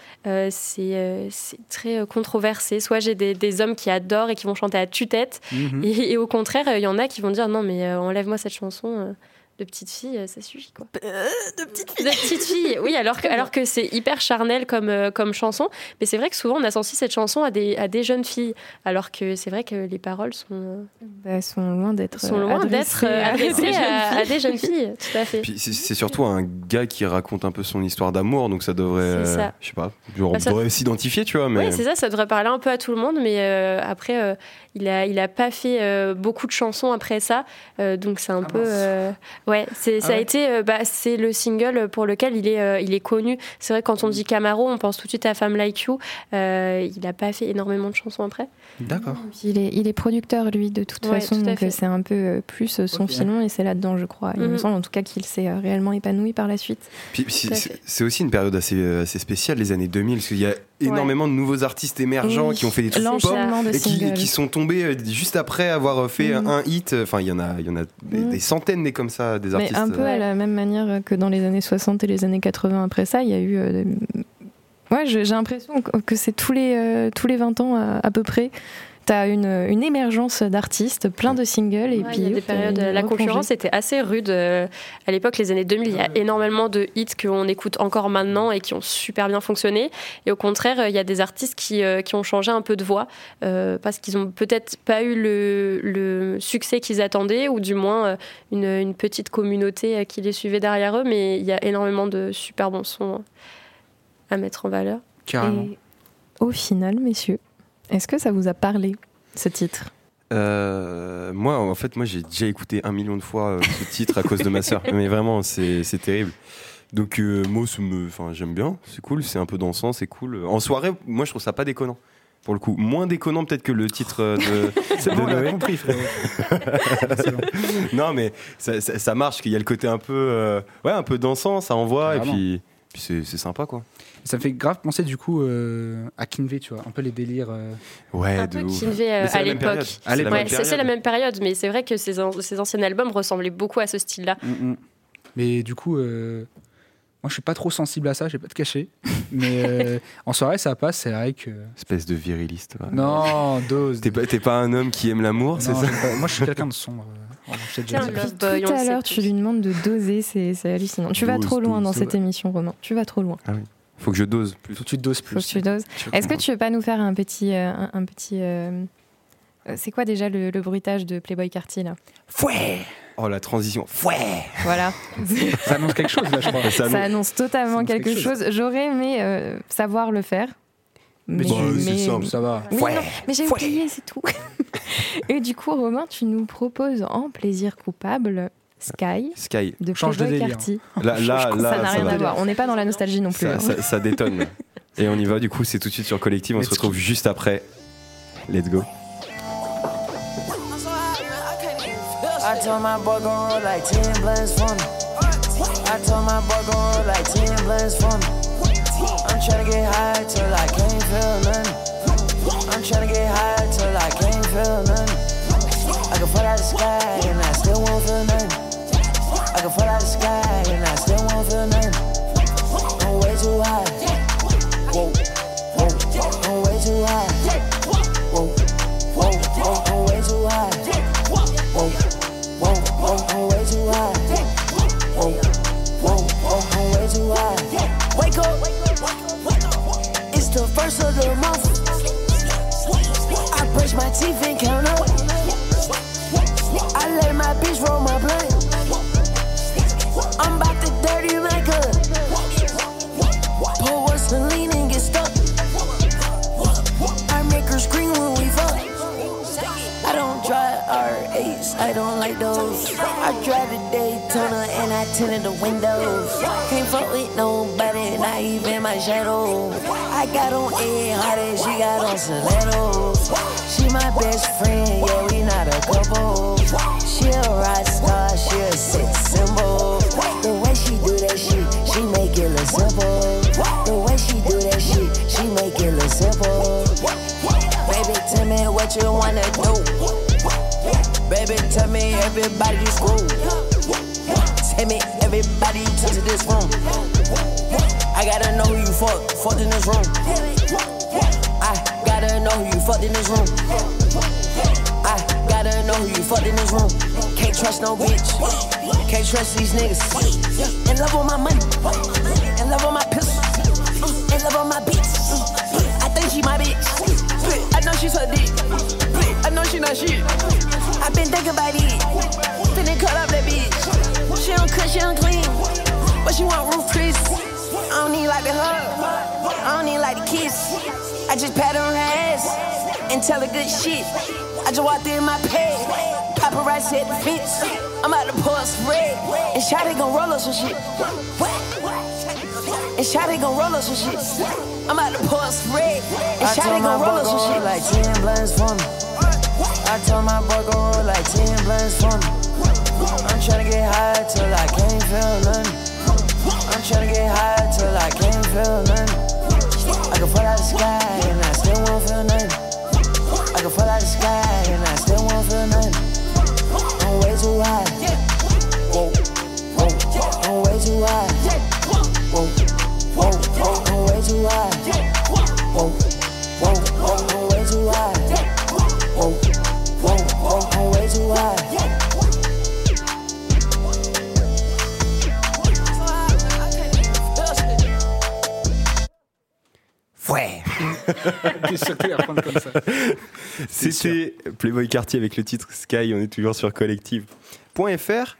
[SPEAKER 7] C'est c'est très controversé. Soit j'ai des, des hommes qui adorent et qui vont chanter à tue-tête,
[SPEAKER 5] Mhm.
[SPEAKER 7] et, et au contraire, il y en a qui vont dire non, mais enlève-moi cette chanson. De petite fille, euh, ça suffit quoi. de petite fille. De petite fille, oui, alors que, alors que c'est hyper charnel comme, euh, comme chanson. Mais c'est vrai que souvent on associe cette chanson à des, à des jeunes filles, alors que c'est vrai que les paroles sont, euh,
[SPEAKER 1] Bah, sont loin d'être
[SPEAKER 7] sont loin
[SPEAKER 1] adressées
[SPEAKER 7] d'être
[SPEAKER 1] à-
[SPEAKER 7] adressées à, à des jeunes filles, tout à fait.
[SPEAKER 2] Puis c'est- c'est surtout un gars qui raconte un peu son histoire d'amour, donc ça devrait,
[SPEAKER 7] C'est ça.
[SPEAKER 2] euh, je sais pas, genre,
[SPEAKER 7] Bah,
[SPEAKER 2] on devrait s'identifier, tu vois, mais
[SPEAKER 7] Oui, c'est ça, ça devrait parler un peu à tout le monde, mais euh, après, euh, il a, il a pas fait euh, beaucoup de chansons après ça, euh, donc c'est un peu, euh, ouais, c'est,
[SPEAKER 5] Ah
[SPEAKER 7] ça a
[SPEAKER 5] ouais.
[SPEAKER 7] été, euh, bah, c'est le single pour lequel il est, euh, il est connu. C'est vrai que quand on dit Camaro, on pense tout de suite à Femme Like You. Euh, il a pas fait énormément de chansons après.
[SPEAKER 5] D'accord.
[SPEAKER 1] Puis Il est, il est producteur, lui, de toute
[SPEAKER 7] Ouais,
[SPEAKER 1] façon,
[SPEAKER 7] tout
[SPEAKER 1] donc c'est un peu plus son filon et c'est là-dedans, je crois. Il me
[SPEAKER 7] Mhm.
[SPEAKER 1] semble en tout cas qu'il s'est réellement épanoui par la suite.
[SPEAKER 2] C'est- aussi une période assez, assez spéciale, les années 2000, parce qu'il y a énormément de nouveaux artistes émergents
[SPEAKER 1] Oui.
[SPEAKER 2] qui ont fait des trucs
[SPEAKER 1] de
[SPEAKER 2] et qui, sont tombés euh, juste après avoir fait
[SPEAKER 1] Mhm.
[SPEAKER 2] un hit. Enfin, il y en a, il y en a des, des centaines des comme ça, des
[SPEAKER 1] Mais
[SPEAKER 2] artistes.
[SPEAKER 1] un peu
[SPEAKER 2] euh,
[SPEAKER 1] à la même manière que dans les années 60 et les années 80 après ça, il y a eu. euh, Ouais, j'ai l'impression que que c'est tous les, euh, tous les 20 ans à, à peu près. T'as une, une émergence d'artistes, plein de singles, et
[SPEAKER 7] Ouais,
[SPEAKER 1] puis
[SPEAKER 7] il y a des
[SPEAKER 1] hop,
[SPEAKER 7] périodes,
[SPEAKER 1] une
[SPEAKER 7] la
[SPEAKER 1] replongée.
[SPEAKER 7] concurrence était assez rude euh, à l'époque, les années 2000. Il y a énormément de hits qu'on écoute encore maintenant et qui ont super bien fonctionné. Et au contraire, euh, il y a des artistes qui, euh, qui ont changé un peu de voix euh, parce qu'ils ont peut-être pas eu le, le succès qu'ils attendaient ou du moins une, une petite communauté qui les suivait derrière eux. Mais il y a énormément de super bons sons à mettre en valeur.
[SPEAKER 5] Carrément.
[SPEAKER 1] Et au final, messieurs, est-ce que ça vous a parlé, ce titre
[SPEAKER 2] Euh, moi, en fait, moi, j'ai déjà écouté un million de fois euh, ce titre à cause de ma sœur. Mais vraiment, c'est c'est terrible. Donc, euh, me- enfin, j'aime bien. C'est cool. C'est un peu dansant. C'est cool. En soirée, moi, je trouve ça pas déconnant. Pour le coup, moins déconnant peut-être que le titre euh, de,
[SPEAKER 5] C'est bon, on compris, frérot. Excellent.
[SPEAKER 2] non, mais ça, ça- ça marche. Qu'il y a le côté un peu, euh, ouais, un peu dansant. Ça envoie. Et puis, puis c'est c'est sympa, quoi.
[SPEAKER 5] Ça me fait grave penser du coup euh, à Kinvey, tu vois, un peu les délires. euh,
[SPEAKER 2] Ouais,
[SPEAKER 7] un
[SPEAKER 2] de
[SPEAKER 7] peu
[SPEAKER 2] ouf.
[SPEAKER 7] Kinvey euh, à l'époque.
[SPEAKER 2] C'est la même
[SPEAKER 7] Ouais,
[SPEAKER 2] période.
[SPEAKER 7] la même période, mais c'est vrai que ces, an- ces anciens albums ressemblaient beaucoup à ce style-là.
[SPEAKER 5] mm, mm. Mais du coup, euh, moi je suis pas trop sensible à ça, je vais pas te cacher. Mais euh, en soirée ça passe, c'est vrai que.
[SPEAKER 2] Espèce de viriliste. ouais.
[SPEAKER 5] Non, dose.
[SPEAKER 2] T'es pas, pas un homme qui aime l'amour, c'est ça
[SPEAKER 5] pas. Moi je suis quelqu'un de sombre.
[SPEAKER 7] Tiens,
[SPEAKER 1] Tout à l'heure, tu lui demandes de doser, c'est hallucinant. Tu vas trop loin
[SPEAKER 2] dose,
[SPEAKER 1] dans cette émission, Romain. Tu vas trop loin.
[SPEAKER 2] Faut que je dose plus.
[SPEAKER 5] Faut que tu doses
[SPEAKER 1] Faut
[SPEAKER 5] plus.
[SPEAKER 1] que tu doses. Est-ce que tu veux pas nous faire un petit. euh, un, un petit euh, euh, c'est quoi déjà le, le bruitage de Playboy Carty là?
[SPEAKER 5] Fouet
[SPEAKER 2] Oh, la transition. Fouet
[SPEAKER 1] Voilà.
[SPEAKER 5] Ça annonce quelque chose là, je crois.
[SPEAKER 2] Ça
[SPEAKER 1] Ça
[SPEAKER 2] annonce-
[SPEAKER 1] annonce totalement
[SPEAKER 5] Ça annonce
[SPEAKER 1] quelque
[SPEAKER 5] quelque
[SPEAKER 1] chose. J'aurais aimé euh, savoir le faire.
[SPEAKER 5] Mais,
[SPEAKER 2] c'est simple.
[SPEAKER 5] ça va.
[SPEAKER 1] Oui,
[SPEAKER 2] Fouet.
[SPEAKER 1] non, mais j'ai oublié, c'est tout. Et du coup, Romain, tu nous proposes en plaisir coupable Sky
[SPEAKER 2] Sky.
[SPEAKER 1] de
[SPEAKER 5] Change de délire.
[SPEAKER 1] Carty.
[SPEAKER 2] Là, là, là,
[SPEAKER 1] ça n'a rien
[SPEAKER 2] va.
[SPEAKER 1] à voir. On n'est pas dans la nostalgie non plus.
[SPEAKER 2] Ça,
[SPEAKER 1] hein.
[SPEAKER 2] ça- ça détonne. Et on y va, du coup, c'est tout de suite sur Collective. On
[SPEAKER 5] Let's
[SPEAKER 2] se retrouve juste après. Let's go.
[SPEAKER 9] I told my boy gon' roll like 10 blunts for me. I told my boy gon' roll like 10 blunts for me. I'm tryna get high till I can't feel nothing.
[SPEAKER 10] I'm tryna get high till I can't feel nothing. I can fall out the sky and I still won't feel nothing. Can fall out the sky and I still won't feel nothing. I'm way too high. Whoa, I'm way too high. I'm way too high. I'm way too high. I'm way too high. Wake up. It's the first of the month. I brush my teeth and count up. I let my bitch roll my blunt. I'm about to dirty like a. Pour us lean and get stuck. I make her scream when we fuck. I don't drive R8s, I don't like those. I drive the Daytona and I tinted the windows. Can't fuck with nobody, not even my shadow. I got on A hard she got on stilettos. She my best friend, yeah, we not a couple. She a rock star, she a sex symbol. What you wanna do. Baby, tell me everybody is cool. Tell me everybody to this room. I gotta know who you fuck, fucked in this room. I gotta know who you fucked in this room. I gotta know who you fucked in this room. Can't trust no bitch. Can't trust these niggas. In love with my money. In love with my pistol. In love with my beats. I think she my bitch. Know she's her dick. I know she not shit. i been thinking about it. Finna cut up that bitch. She don't cook, she don't clean. But she want roof Chris. I don't need like the hug. I don't need like the kiss. I just pat on her ass and tell her good shit. I just walked in my pad. Paparazzi at the fence. I'm about to pour a spread. And Shotty gon' roll us some shit. And Shotty gon' roll us some shit. I'm about to pour a spread. And Shotty gon' roll us some shit. Like 10 blunts for me. I told my boy go roll like 10 blunts for me. I'm tryna get high till I can't feel nothing. I'm tryna get high till I can't feel nothing. I can fall out the sky and I still won't feel nothing. I can fall out the sky and I still won't feel nothing. I'm way too high. Whoa, whoa, I'm way too high. Ouais.
[SPEAKER 5] T'es surpris à prendre comme ça.
[SPEAKER 2] C'était Playboy Cartier avec le titre Sky, on est toujours sur collective.fr.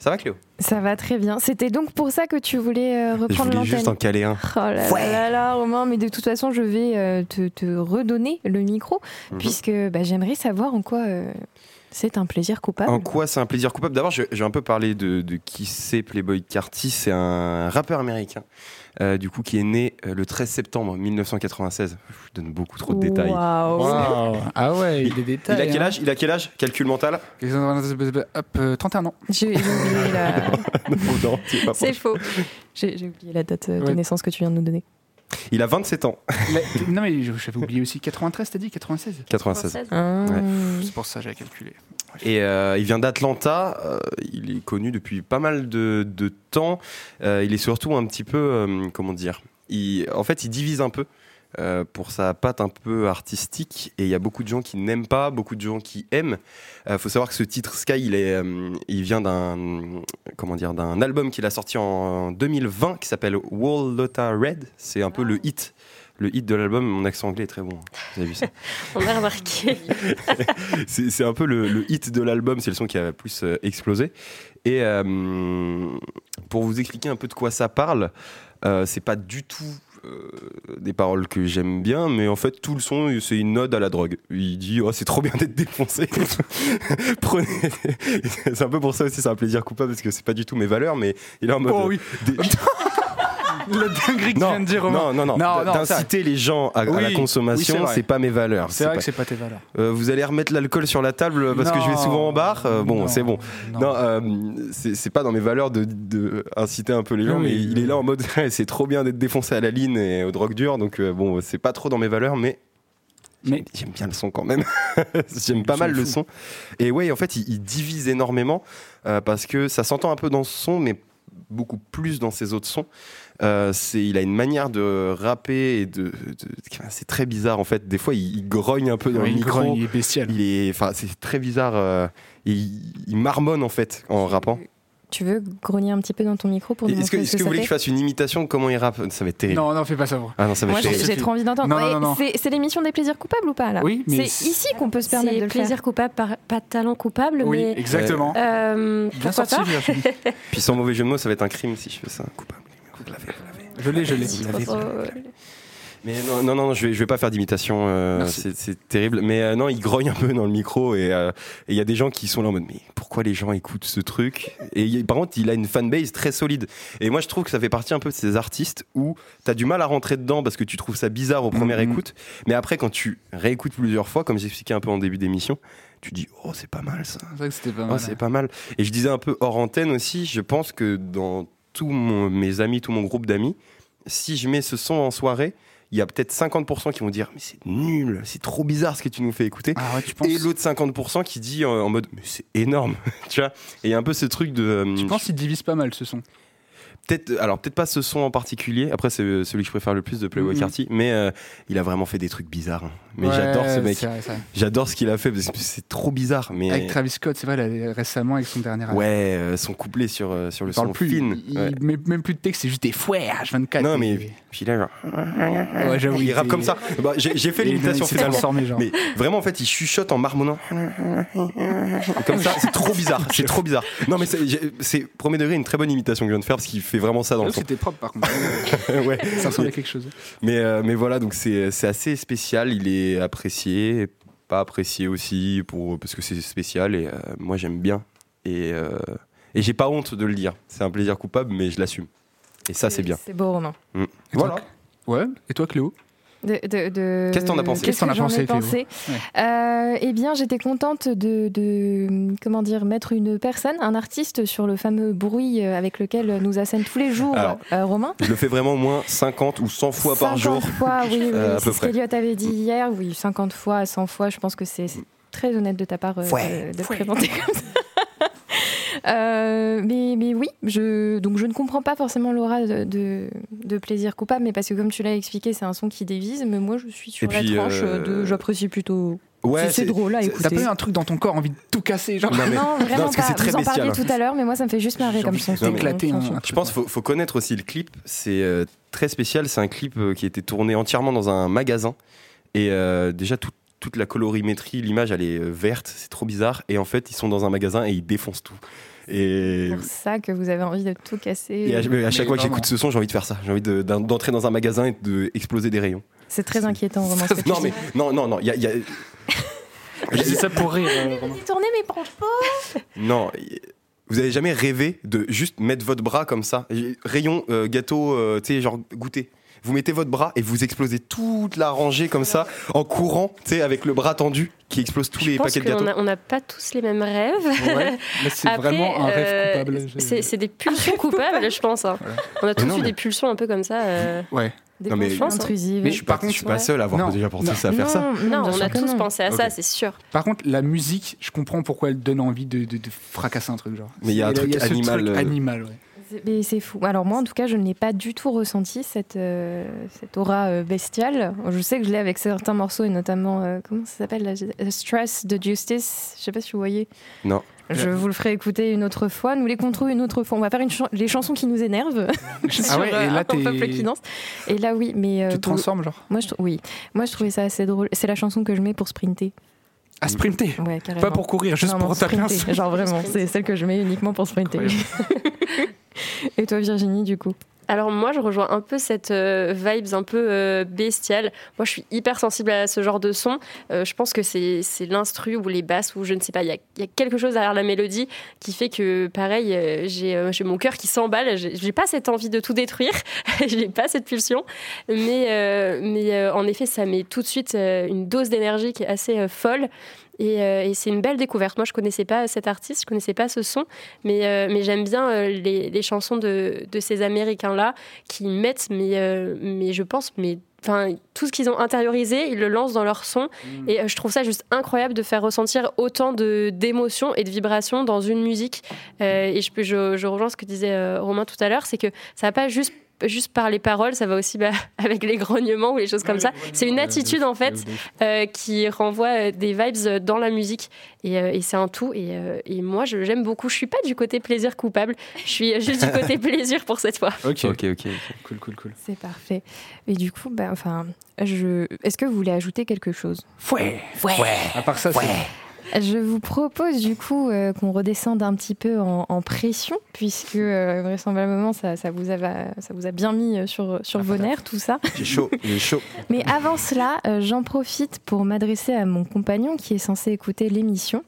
[SPEAKER 2] Ça va Cléo?
[SPEAKER 1] Ça va très bien. C'était donc pour ça que tu voulais euh,
[SPEAKER 2] Je
[SPEAKER 1] reprendre
[SPEAKER 2] voulais juste
[SPEAKER 1] l'antenne.
[SPEAKER 2] en caler un.
[SPEAKER 1] Oh là là là là, Romain, mais de toute façon, je vais euh, te, te redonner le micro,
[SPEAKER 2] Mhm.
[SPEAKER 1] puisque bah, j'aimerais savoir en quoi euh, c'est un plaisir coupable.
[SPEAKER 2] En quoi c'est un plaisir coupable? D'abord, je, je vais un peu parler de, de qui c'est Playboy Carty. C'est un rappeur américain, euh, du coup, qui est né euh, le 13 septembre 1996. Je donne beaucoup trop de détails.
[SPEAKER 1] Waouh.
[SPEAKER 5] Ah ouais, il y a des
[SPEAKER 2] Il
[SPEAKER 5] détails.
[SPEAKER 2] a quel
[SPEAKER 5] hein.
[SPEAKER 2] âge? Il a quel âge? Calcul mental?
[SPEAKER 5] Hop, euh, 31 ans.
[SPEAKER 1] J'ai j'ai oublié la...
[SPEAKER 2] Non, non, c'est pas
[SPEAKER 1] C'est
[SPEAKER 2] proche.
[SPEAKER 1] faux. J'ai j'ai oublié la date euh, de
[SPEAKER 5] Ouais.
[SPEAKER 1] naissance que tu viens de nous donner.
[SPEAKER 2] Il a 27 ans.
[SPEAKER 5] Non mais j'avais oublié aussi 93, t'as dit 96
[SPEAKER 2] 96.
[SPEAKER 1] Ah.
[SPEAKER 2] Ouais.
[SPEAKER 5] C'est pour ça que j'ai calculé.
[SPEAKER 2] Et euh, il vient d'Atlanta. euh, il est connu depuis pas mal de, de temps. Euh, il est surtout un petit peu, euh, comment dire, il, en fait, il divise un peu. Euh, pour sa patte un peu artistique et il y a beaucoup de gens qui n'aiment pas, beaucoup de gens qui aiment. Il faut savoir que ce titre Sky, il, est, euh, il vient d'un comment dire d'un album qu'il a sorti en 2020 qui s'appelle Wall Lotta Red. C'est un peu le hit, le hit de l'album. Mon accent anglais est très bon. Vous avez vu ça?
[SPEAKER 7] On a remarqué.
[SPEAKER 2] c'est un peu le, le hit de l'album, c'est le son qui a le plus euh, explosé. Et euh, pour vous expliquer un peu de quoi ça parle, euh, c'est pas du tout euh, des paroles que j'aime bien, mais en fait tout le son c'est une ode à la drogue. Il dit oh c'est trop bien d'être défoncé. Prenez. c'est un peu pour ça aussi c'est un plaisir coupable parce que c'est pas du tout mes valeurs, mais il est en mode.
[SPEAKER 5] Oh oui.
[SPEAKER 2] des-
[SPEAKER 5] La dinguerie que tu viens de dire, Romain.
[SPEAKER 2] non, non, non,
[SPEAKER 5] Non, non,
[SPEAKER 2] d'inciter les gens à, à
[SPEAKER 5] Oui,
[SPEAKER 2] la
[SPEAKER 5] oui,
[SPEAKER 2] consommation,
[SPEAKER 5] c'est vrai.
[SPEAKER 2] c'est pas mes valeurs.
[SPEAKER 5] C'est vrai
[SPEAKER 2] pas-
[SPEAKER 5] que c'est pas tes valeurs.
[SPEAKER 2] euh, vous allez remettre l'alcool sur la table parce que je vais souvent en bar. Euh, bon, c'est bon.
[SPEAKER 5] Non.
[SPEAKER 2] Non, euh, c'est pas dans mes valeurs de, de inciter un peu les gens,
[SPEAKER 5] Oui,
[SPEAKER 2] mais
[SPEAKER 5] oui.
[SPEAKER 2] il est là en mode c'est trop bien d'être défoncé à la ligne et aux drogues dures, donc euh, bon, c'est pas trop dans mes valeurs, mais Mais j'aime bien le son quand même. j'aime pas mal le
[SPEAKER 5] fou.
[SPEAKER 2] son. Et ouais, en fait, il, il divise énormément euh, parce que ça s'entend un peu dans ce son, mais beaucoup plus dans ses autres sons. Euh, c'est, il a une manière de rapper et de, de- c'est très bizarre en fait. Des fois, il, il grogne un peu dans
[SPEAKER 5] Ouais,
[SPEAKER 2] le
[SPEAKER 5] il
[SPEAKER 2] micro.
[SPEAKER 5] grogne, il est bestial.
[SPEAKER 2] Il est, enfin, c'est très bizarre. euh, il, il marmonne en fait en rappant.
[SPEAKER 1] Tu veux grogner un petit peu dans ton micro pour nous
[SPEAKER 2] Est-ce que, est-ce
[SPEAKER 1] ce
[SPEAKER 2] que vous voulez que je fasse une imitation de comment il rappe? Ça va être terrible.
[SPEAKER 5] Non, non, fais pas ça. moi.
[SPEAKER 2] Ah non, ça va
[SPEAKER 1] Moi,
[SPEAKER 2] être
[SPEAKER 1] j'ai trop envie d'entendre. C'est l'émission des plaisirs coupables ou pas là?
[SPEAKER 5] Oui, mais
[SPEAKER 1] C'est ici qu'on peut se permettre de le faire.
[SPEAKER 7] plaisir coupable, par- pas de talent coupable,
[SPEAKER 5] Oui,
[SPEAKER 7] mais
[SPEAKER 5] exactement.
[SPEAKER 7] euh,
[SPEAKER 5] Bien sorti.
[SPEAKER 2] Puis sans mauvais jeu de mots, ça va être un crime si je fais ça. Coupable. Vous l'avez, vous l'avez.
[SPEAKER 5] Je l'ai, je l'ai.
[SPEAKER 2] Vous l'avez, vous l'avez. Mais non, non, non, je vais, je vais pas faire d'imitation. euh, c'est, c'est terrible. Mais euh, non, il grogne un peu dans le micro et euh, et il y a des gens qui sont là en mode mais pourquoi les gens écoutent ce truc? Et par contre, il a une fanbase très solide. Et moi, je trouve que ça fait partie un peu de ces artistes où t'as du mal à rentrer dedans parce que tu trouves ça bizarre aux premières
[SPEAKER 5] Mhm.
[SPEAKER 2] écoutes. Mais après, quand tu réécoutes plusieurs fois, comme j'expliquais un peu en début d'émission, tu dis oh c'est pas mal ça.
[SPEAKER 5] C'est vrai que c'était pas
[SPEAKER 2] Oh, c'est pas mal. Et je disais un peu hors antenne aussi, je pense que dans tous mes amis, tout mon groupe d'amis, si je mets ce son en soirée, il y a peut-être 50% qui vont dire mais c'est nul, c'est trop bizarre ce que tu nous fais écouter.
[SPEAKER 5] Ah ouais, tu penses
[SPEAKER 2] Et l'autre 50% qui dit euh, en mode mais c'est énorme, tu vois. Et il y a un peu ce truc de euh,
[SPEAKER 5] Tu penses qu'il divise pas mal ce son?
[SPEAKER 2] Peut-être alors peut-être pas ce son en particulier. Après c'est euh, celui que je préfère le plus de Playboy
[SPEAKER 5] Mhm.
[SPEAKER 2] Carty, mais euh, il a vraiment fait des trucs bizarres. hein. Mais
[SPEAKER 5] Ouais,
[SPEAKER 2] j'adore ce mec. J'adore ce qu'il a fait parce que c'est trop bizarre. Mais
[SPEAKER 5] Avec Travis Scott, c'est vrai, là, récemment avec son dernier album.
[SPEAKER 2] ouais, euh, son couplet sur euh, sur le
[SPEAKER 5] Il parle
[SPEAKER 2] son
[SPEAKER 5] plus,
[SPEAKER 2] fin.
[SPEAKER 5] il,
[SPEAKER 2] Ouais.
[SPEAKER 5] il met même plus de texte, c'est juste des fouets H24.
[SPEAKER 2] Non, mais puis là, genre,
[SPEAKER 5] Ouais, j'avoue,
[SPEAKER 2] il rappe comme ça. Bah, j'ai fait l'imitation finalement. Mais vraiment, en fait, il chuchote en marmonnant. Comme ça, c'est trop bizarre. C'est trop bizarre. Non, mais c'est premier degré une très bonne imitation que je viens de faire parce qu'il fait vraiment ça dans le.
[SPEAKER 5] C'était propre par contre.
[SPEAKER 2] ouais.
[SPEAKER 5] ça ressemble à quelque chose.
[SPEAKER 2] Mais, euh, mais voilà, donc c'est c'est assez spécial. Il est apprécié, pas apprécié aussi pour, parce que c'est spécial et euh, moi j'aime bien. Et, euh, et j'ai pas honte de le dire. C'est un plaisir coupable, mais je l'assume. Et ça, c'est bien.
[SPEAKER 1] C'est beau, Romain.
[SPEAKER 2] Mm.
[SPEAKER 5] Et toi,
[SPEAKER 2] Voilà.
[SPEAKER 5] Ouais, et toi Cléo?
[SPEAKER 1] De, de- de-
[SPEAKER 2] Qu'est-ce que t'en as pensé
[SPEAKER 1] Qu'est-ce
[SPEAKER 5] que
[SPEAKER 1] j'en ai Euh, Eh bien, j'étais contente de, de, comment dire, mettre une personne, un artiste, sur le fameux bruit euh, avec lequel nous assène tous les jours
[SPEAKER 2] Alors,
[SPEAKER 1] euh, Romain.
[SPEAKER 2] Je le fais vraiment au moins 50 ou 100 fois par
[SPEAKER 1] 50
[SPEAKER 2] jour.
[SPEAKER 1] fois, oui, oui,
[SPEAKER 2] Euh,
[SPEAKER 1] c'est ce qu'Eliott avait dit hier. Oui, 50 fois, 100 fois. Je pense que c'est très honnête de ta part euh,
[SPEAKER 2] Ouais.
[SPEAKER 1] de, de présenter comme ça. Euh, mais, mais oui, je, donc je ne comprends pas forcément l'aura de, de, de plaisir coupable, mais parce que comme tu l'as expliqué, c'est un son qui dévise. Mais moi, je suis sur
[SPEAKER 2] Et
[SPEAKER 1] la
[SPEAKER 2] puis,
[SPEAKER 1] tranche
[SPEAKER 2] euh,
[SPEAKER 1] de. J'apprécie plutôt.
[SPEAKER 2] Ouais,
[SPEAKER 1] c'est drôle à
[SPEAKER 2] c'est-
[SPEAKER 1] écouter.
[SPEAKER 5] T'as pas eu un truc dans ton corps envie de tout casser genre
[SPEAKER 2] Non, mais-
[SPEAKER 1] Non, vraiment
[SPEAKER 2] parce que
[SPEAKER 1] pas.
[SPEAKER 2] c'est très
[SPEAKER 1] Vous en parliez tout à l'heure, mais moi, ça me fait juste marrer comme son.
[SPEAKER 5] un
[SPEAKER 2] Je pense qu'il faut, faut connaître aussi le clip. C'est euh, très spécial. C'est un clip qui a été tourné entièrement dans un magasin. Et euh, déjà, tout- toute la colorimétrie, l'image, elle est verte. C'est trop bizarre. Et en fait, ils sont dans un magasin et ils défoncent tout. Et,
[SPEAKER 1] C'est pour ça que vous avez envie de tout casser.
[SPEAKER 2] et à, à chaque fois que j'écoute ce son, j'ai envie de faire ça. J'ai envie de- d'entrer dans un magasin et d'exploser des rayons.
[SPEAKER 1] C'est très inquiétant, vraiment. ce que tu
[SPEAKER 2] Non,
[SPEAKER 1] dis.
[SPEAKER 2] mais non, non, non. il Y a, y a-
[SPEAKER 5] Je dis ça pour rire.
[SPEAKER 1] mais prends pas.
[SPEAKER 2] Non, y- vous avez jamais rêvé de juste mettre votre bras comme ça, rayon euh, gâteau, euh, tu sais, genre goûter. Vous mettez votre bras et vous explosez toute la rangée comme ça, en courant, tu sais, avec le bras tendu qui explose tous
[SPEAKER 7] Je
[SPEAKER 2] les
[SPEAKER 7] pense
[SPEAKER 2] paquets de gâteaux.
[SPEAKER 7] on n'a pas tous les mêmes rêves.
[SPEAKER 5] Ouais, c'est
[SPEAKER 7] Après,
[SPEAKER 5] vraiment un
[SPEAKER 7] euh,
[SPEAKER 5] rêve coupable. Je-
[SPEAKER 7] C'est des pulsions coupables, je pense. hein. On a tous
[SPEAKER 2] non,
[SPEAKER 7] eu
[SPEAKER 2] mais-
[SPEAKER 7] des pulsions un peu comme ça. euh,
[SPEAKER 5] Ouais.
[SPEAKER 1] Des
[SPEAKER 2] Non, mais-
[SPEAKER 1] consciences intrusives.
[SPEAKER 2] Mais je suis pas, je suis pas
[SPEAKER 7] ouais.
[SPEAKER 2] seul à avoir
[SPEAKER 5] Non,
[SPEAKER 2] déjà pensé
[SPEAKER 5] non,
[SPEAKER 2] ça à faire ça.
[SPEAKER 1] Non,
[SPEAKER 7] on a tous
[SPEAKER 1] non.
[SPEAKER 7] pensé à ça, c'est sûr.
[SPEAKER 5] Par contre, la musique, je comprends pourquoi elle donne envie de, de- de fracasser un truc genre.
[SPEAKER 2] Mais il y a un
[SPEAKER 5] ce
[SPEAKER 2] truc animal,
[SPEAKER 5] truc
[SPEAKER 2] euh,
[SPEAKER 5] animal, ouais.
[SPEAKER 1] C'est- Mais c'est fou. Alors moi, en tout cas, je n'ai pas du tout ressenti cette, euh, cette aura euh, bestiale. Je sais que je l'ai avec certains morceaux, et notamment, euh, comment ça s'appelle Stress de Justice? Je sais pas si vous voyez.
[SPEAKER 2] Non.
[SPEAKER 1] Je vous le ferai écouter une autre fois. Nous les contrôlons une autre fois. On va faire une les chansons qui nous énervent.
[SPEAKER 5] Ah ouais, et là
[SPEAKER 1] un peuple qui danse. Et là, oui, mais euh,
[SPEAKER 5] Tu te
[SPEAKER 1] pour
[SPEAKER 5] transformes genre
[SPEAKER 1] Moi, je, oui. Moi, je trouvais ça assez drôle. C'est la chanson que je mets pour sprinter.
[SPEAKER 5] À sprinter?
[SPEAKER 1] Ouais, carrément.
[SPEAKER 5] Pas pour courir, juste
[SPEAKER 1] Non,
[SPEAKER 5] pour taper un.
[SPEAKER 1] Genre vraiment, c'est celle que je mets uniquement pour sprinter. Et toi, Virginie, du coup
[SPEAKER 7] Alors moi, je rejoins un peu cette euh, vibes un peu euh, bestiale. Moi, je suis hyper sensible à ce genre de son. Euh, je pense que c'est l'instru ou les basses ou je ne sais pas. Il y a, quelque chose derrière la mélodie qui fait que, pareil, euh, j'ai mon cœur qui s'emballe. J'ai pas cette envie de tout détruire. j'ai pas cette pulsion. Mais, mais en effet, ça met tout de suite une dose d'énergie qui est assez folle. Et, euh, et c'est une belle découverte. Moi, je connaissais pas cet artiste, je connaissais pas ce son, mais, euh, mais j'aime bien euh, les, les chansons de, de ces Américains-là qui mettent, mais, mais je pense, mais Enfin, tout ce qu'ils ont intériorisé, ils le lancent dans leur son. Et euh, je trouve ça juste incroyable de faire ressentir autant de- d'émotions et de vibrations dans une musique. Euh, et je, je, je rejoins ce que disait euh, Romain tout à l'heure, c'est que ça va pas juste juste par les paroles, ça va aussi bah, avec les grognements ou les choses comme ça. C'est une attitude en fait euh, qui renvoie euh, des vibes euh, dans la musique et, euh, et c'est un tout. Et, euh, et moi, je- j'aime beaucoup. Je suis pas du côté plaisir coupable. Je suis juste du côté plaisir pour cette fois.
[SPEAKER 5] Ok,
[SPEAKER 2] ok, ok.
[SPEAKER 5] Cool, cool, cool.
[SPEAKER 11] C'est parfait. Et du coup, bah, enfin, je... est-ce que vous voulez ajouter quelque chose?
[SPEAKER 5] Ouais, ouais. À part ça, c'est.
[SPEAKER 11] Je vous propose du coup euh, qu'on redescende un petit peu en, en pression, puisque euh, vraisemblablement ça, ça, vous a, ça vous a bien mis euh, sur, sur vos nerfs, tout ça.
[SPEAKER 2] J'ai chaud, j'ai chaud.
[SPEAKER 11] Mais avant cela, euh, j'en profite pour m'adresser à mon compagnon qui est censé écouter l'émission.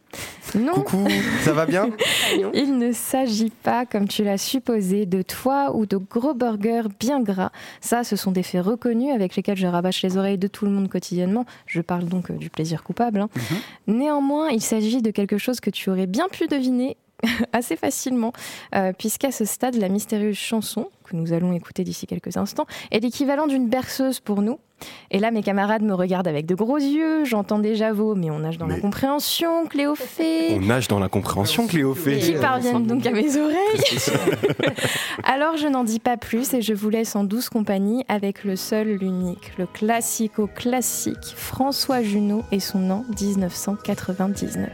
[SPEAKER 11] Non,
[SPEAKER 2] Coucou, ça va bien?
[SPEAKER 11] Il ne s'agit pas, comme tu l'as supposé, de toi ou de gros burgers bien gras. Ça, ce sont des faits reconnus avec lesquels je rabâche les oreilles de tout le monde quotidiennement. Je parle donc euh, du plaisir coupable. hein. Néanmoins, il s'agit de quelque chose que tu aurais bien pu deviner assez facilement, euh, puisqu'à ce stade, la mystérieuse chanson, que nous allons écouter d'ici quelques instants, est l'équivalent d'une berceuse pour nous. Et là, mes camarades me regardent avec de gros yeux, j'entends déjà vos, mais on nage dans la compréhension, Cléophée
[SPEAKER 2] On nage dans la compréhension,
[SPEAKER 11] qui
[SPEAKER 2] Cléophée.
[SPEAKER 11] parviennent donc à mes oreilles. Alors je n'en dis pas plus et je vous laisse en douce compagnie avec le seul, l'unique, le classico-classique François Junot et son an 1999.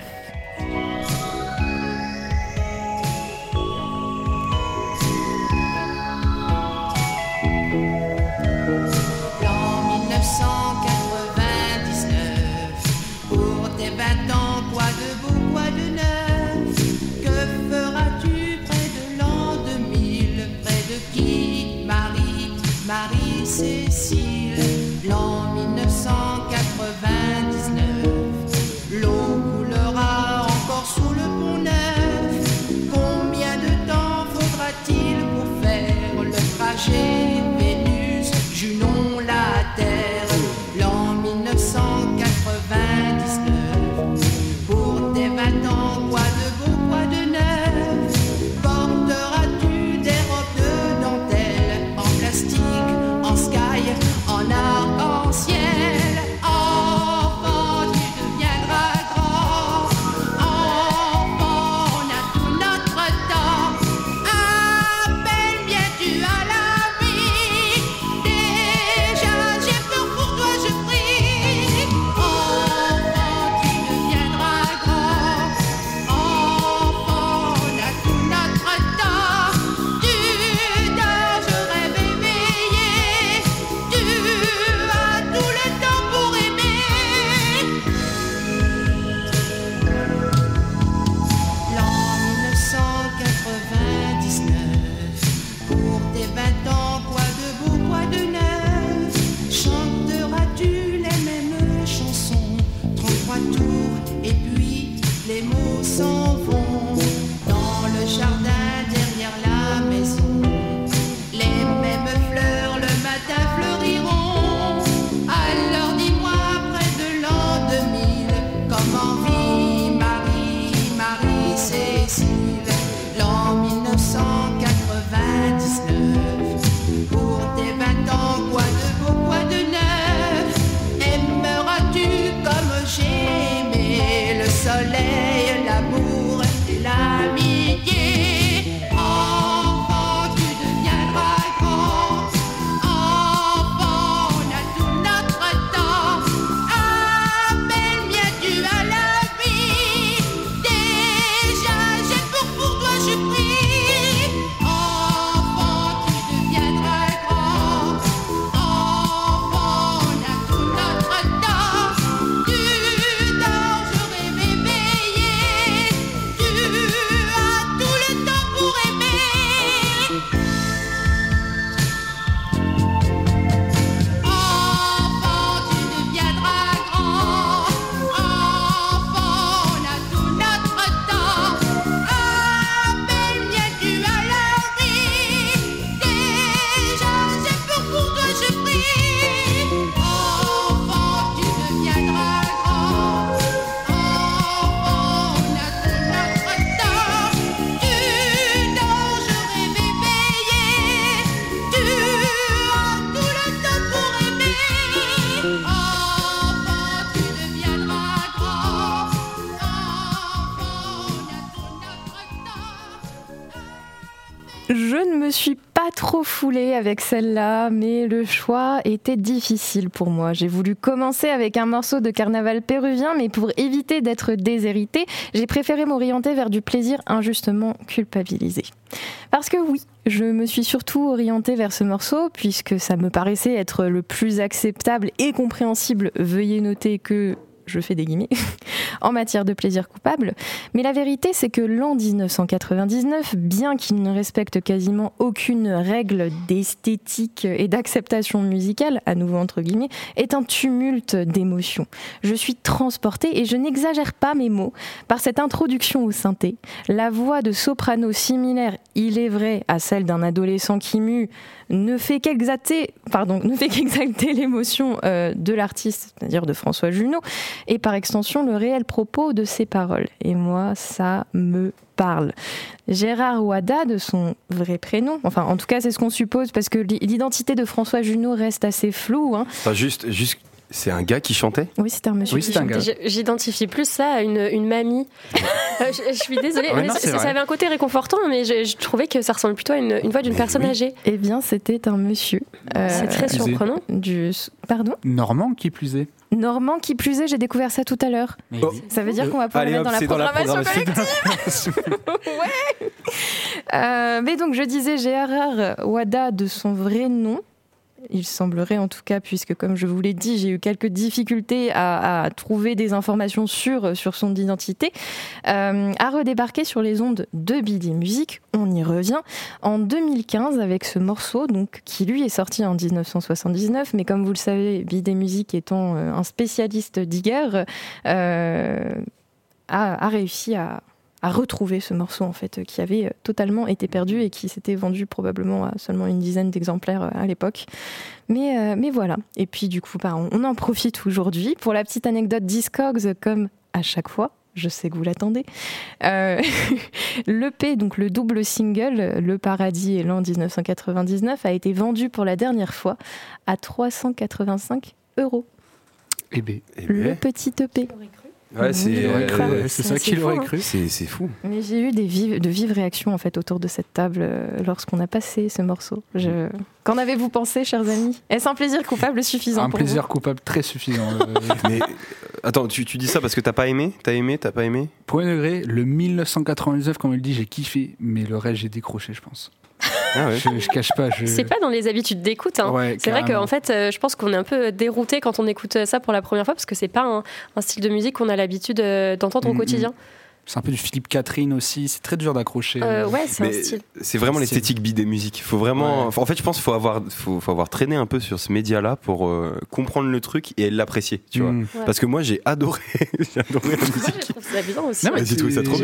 [SPEAKER 1] Me suis pas trop foulée avec celle-là, mais le choix était difficile pour moi. J'ai voulu commencer avec un morceau de carnaval péruvien, mais pour éviter d'être déshéritée, j'ai préféré m'orienter vers du plaisir injustement culpabilisé. Parce que oui, je me suis surtout orientée vers ce morceau, puisque ça me paraissait être le plus acceptable et compréhensible. Veuillez noter que je fais des guillemets, en matière de plaisir coupable. Mais la vérité, c'est que l'an 1999, bien qu'il ne respecte quasiment aucune règle d'esthétique et d'acceptation musicale, à nouveau entre guillemets, est un tumulte d'émotions. Je suis transportée, et je n'exagère pas mes mots, par cette introduction au synthé. La voix de soprano similaire, il est vrai, à celle d'un adolescent qui mue, ne fait qu'exalter, pardon, ne fait qu'exalter l'émotion euh, de l'artiste, c'est-à-dire de François Junot, et par extension le réel propos de ses paroles. Et moi, ça me parle. Gérard Ouada, de son vrai prénom, enfin en tout cas c'est ce qu'on suppose, parce que l'identité de François Junot reste assez floue. hein.
[SPEAKER 2] Enfin, juste, juste, c'est un gars qui chantait?
[SPEAKER 1] Oui, c'était un monsieur.
[SPEAKER 5] Oui,
[SPEAKER 1] qui
[SPEAKER 5] un
[SPEAKER 7] J'identifie plus ça à une, une mamie. Euh, je, je suis désolée, mais
[SPEAKER 5] non,
[SPEAKER 7] ça, avait un côté réconfortant, mais je, je trouvais que ça ressemble plutôt à une, une voix d'une personne
[SPEAKER 2] oui.
[SPEAKER 7] âgée.
[SPEAKER 1] Eh bien, c'était un monsieur. euh,
[SPEAKER 7] C'est très surprenant.
[SPEAKER 1] du pardon?
[SPEAKER 5] Normand qui plus est.
[SPEAKER 1] Normand qui plus est, j'ai découvert ça tout à l'heure.
[SPEAKER 2] Oh.
[SPEAKER 1] Ça veut dire qu'on va pouvoir
[SPEAKER 2] Allez
[SPEAKER 1] le mettre dans
[SPEAKER 2] dans
[SPEAKER 1] la programmation. collective. Euh, mais donc je disais Gérard Wada de son vrai nom. Il semblerait en tout cas, puisque comme je vous l'ai dit, j'ai eu quelques difficultés à, trouver des informations sûres sur son identité, euh, a redébarqué sur les ondes de Billy Music. On y revient en 2015 avec ce morceau, donc qui lui est sorti en 1979. Mais comme vous le savez, Billy Music étant euh, un spécialiste digger, euh, a réussi à, à retrouver ce morceau en fait qui avait euh, totalement été perdu et qui s'était vendu probablement à seulement une dizaine d'exemplaires euh, à l'époque. Mais, euh, mais voilà. Et puis du coup, bah, on, en profite aujourd'hui. Pour la petite anecdote Discogs, comme à chaque fois, je sais que vous l'attendez. Euh, L'EP, donc le double single, Le Paradis et l'an 1999, a été vendu pour la dernière fois à 385 euros.
[SPEAKER 5] Eh ben,
[SPEAKER 2] Eh
[SPEAKER 1] Le
[SPEAKER 2] ben,
[SPEAKER 1] petit EP.
[SPEAKER 2] Ouais, c'est
[SPEAKER 1] Il aurait cru.
[SPEAKER 2] euh,
[SPEAKER 5] c'est
[SPEAKER 1] c'est
[SPEAKER 5] ça qu'il
[SPEAKER 1] fou,
[SPEAKER 5] aurait
[SPEAKER 1] hein.
[SPEAKER 5] cru.
[SPEAKER 2] c'est c'est fou.
[SPEAKER 1] Mais j'ai eu des vives, de vives réactions en fait autour de cette table euh, lorsqu'on a passé ce morceau. Je... Qu'en avez-vous pensé, chers amis? Est-ce un plaisir coupable suffisant
[SPEAKER 5] Un
[SPEAKER 1] pour
[SPEAKER 5] plaisir coupable très suffisant. Euh,
[SPEAKER 2] Mais euh, attends, tu, tu dis ça parce que t'as pas aimé? T'as aimé T'as pas aimé?
[SPEAKER 5] Point degré, le 1999, comme il dit, j'ai kiffé, mais le reste, j'ai décroché, je pense.
[SPEAKER 2] Ah ouais.
[SPEAKER 5] Je, je cache pas. Je...
[SPEAKER 7] C'est pas dans les habitudes d'écoute. hein.
[SPEAKER 5] Ouais,
[SPEAKER 7] c'est vrai qu'en fait, euh, je pense qu'on est un peu dérouté quand on écoute ça pour la première fois parce que c'est pas un, un style de musique qu'on a l'habitude euh, d'entendre au
[SPEAKER 5] Mm,
[SPEAKER 7] quotidien.
[SPEAKER 5] C'est un peu du Philippe Catherine aussi. C'est très dur d'accrocher.
[SPEAKER 7] Euh, ouais, c'est un style.
[SPEAKER 2] c'est vraiment l'esthétique bi des musiques. Faut vraiment.
[SPEAKER 5] Ouais.
[SPEAKER 2] En fait, je pense qu'il faut avoir, faut, faut avoir traîné un peu sur ce média-là pour euh, comprendre le truc et l'apprécier. Tu vois.
[SPEAKER 5] Mm.
[SPEAKER 2] Parce que moi, j'ai adoré, j'ai adoré la
[SPEAKER 7] Moi,
[SPEAKER 2] musique.
[SPEAKER 7] je trouve ça bien aussi.
[SPEAKER 5] Non, mais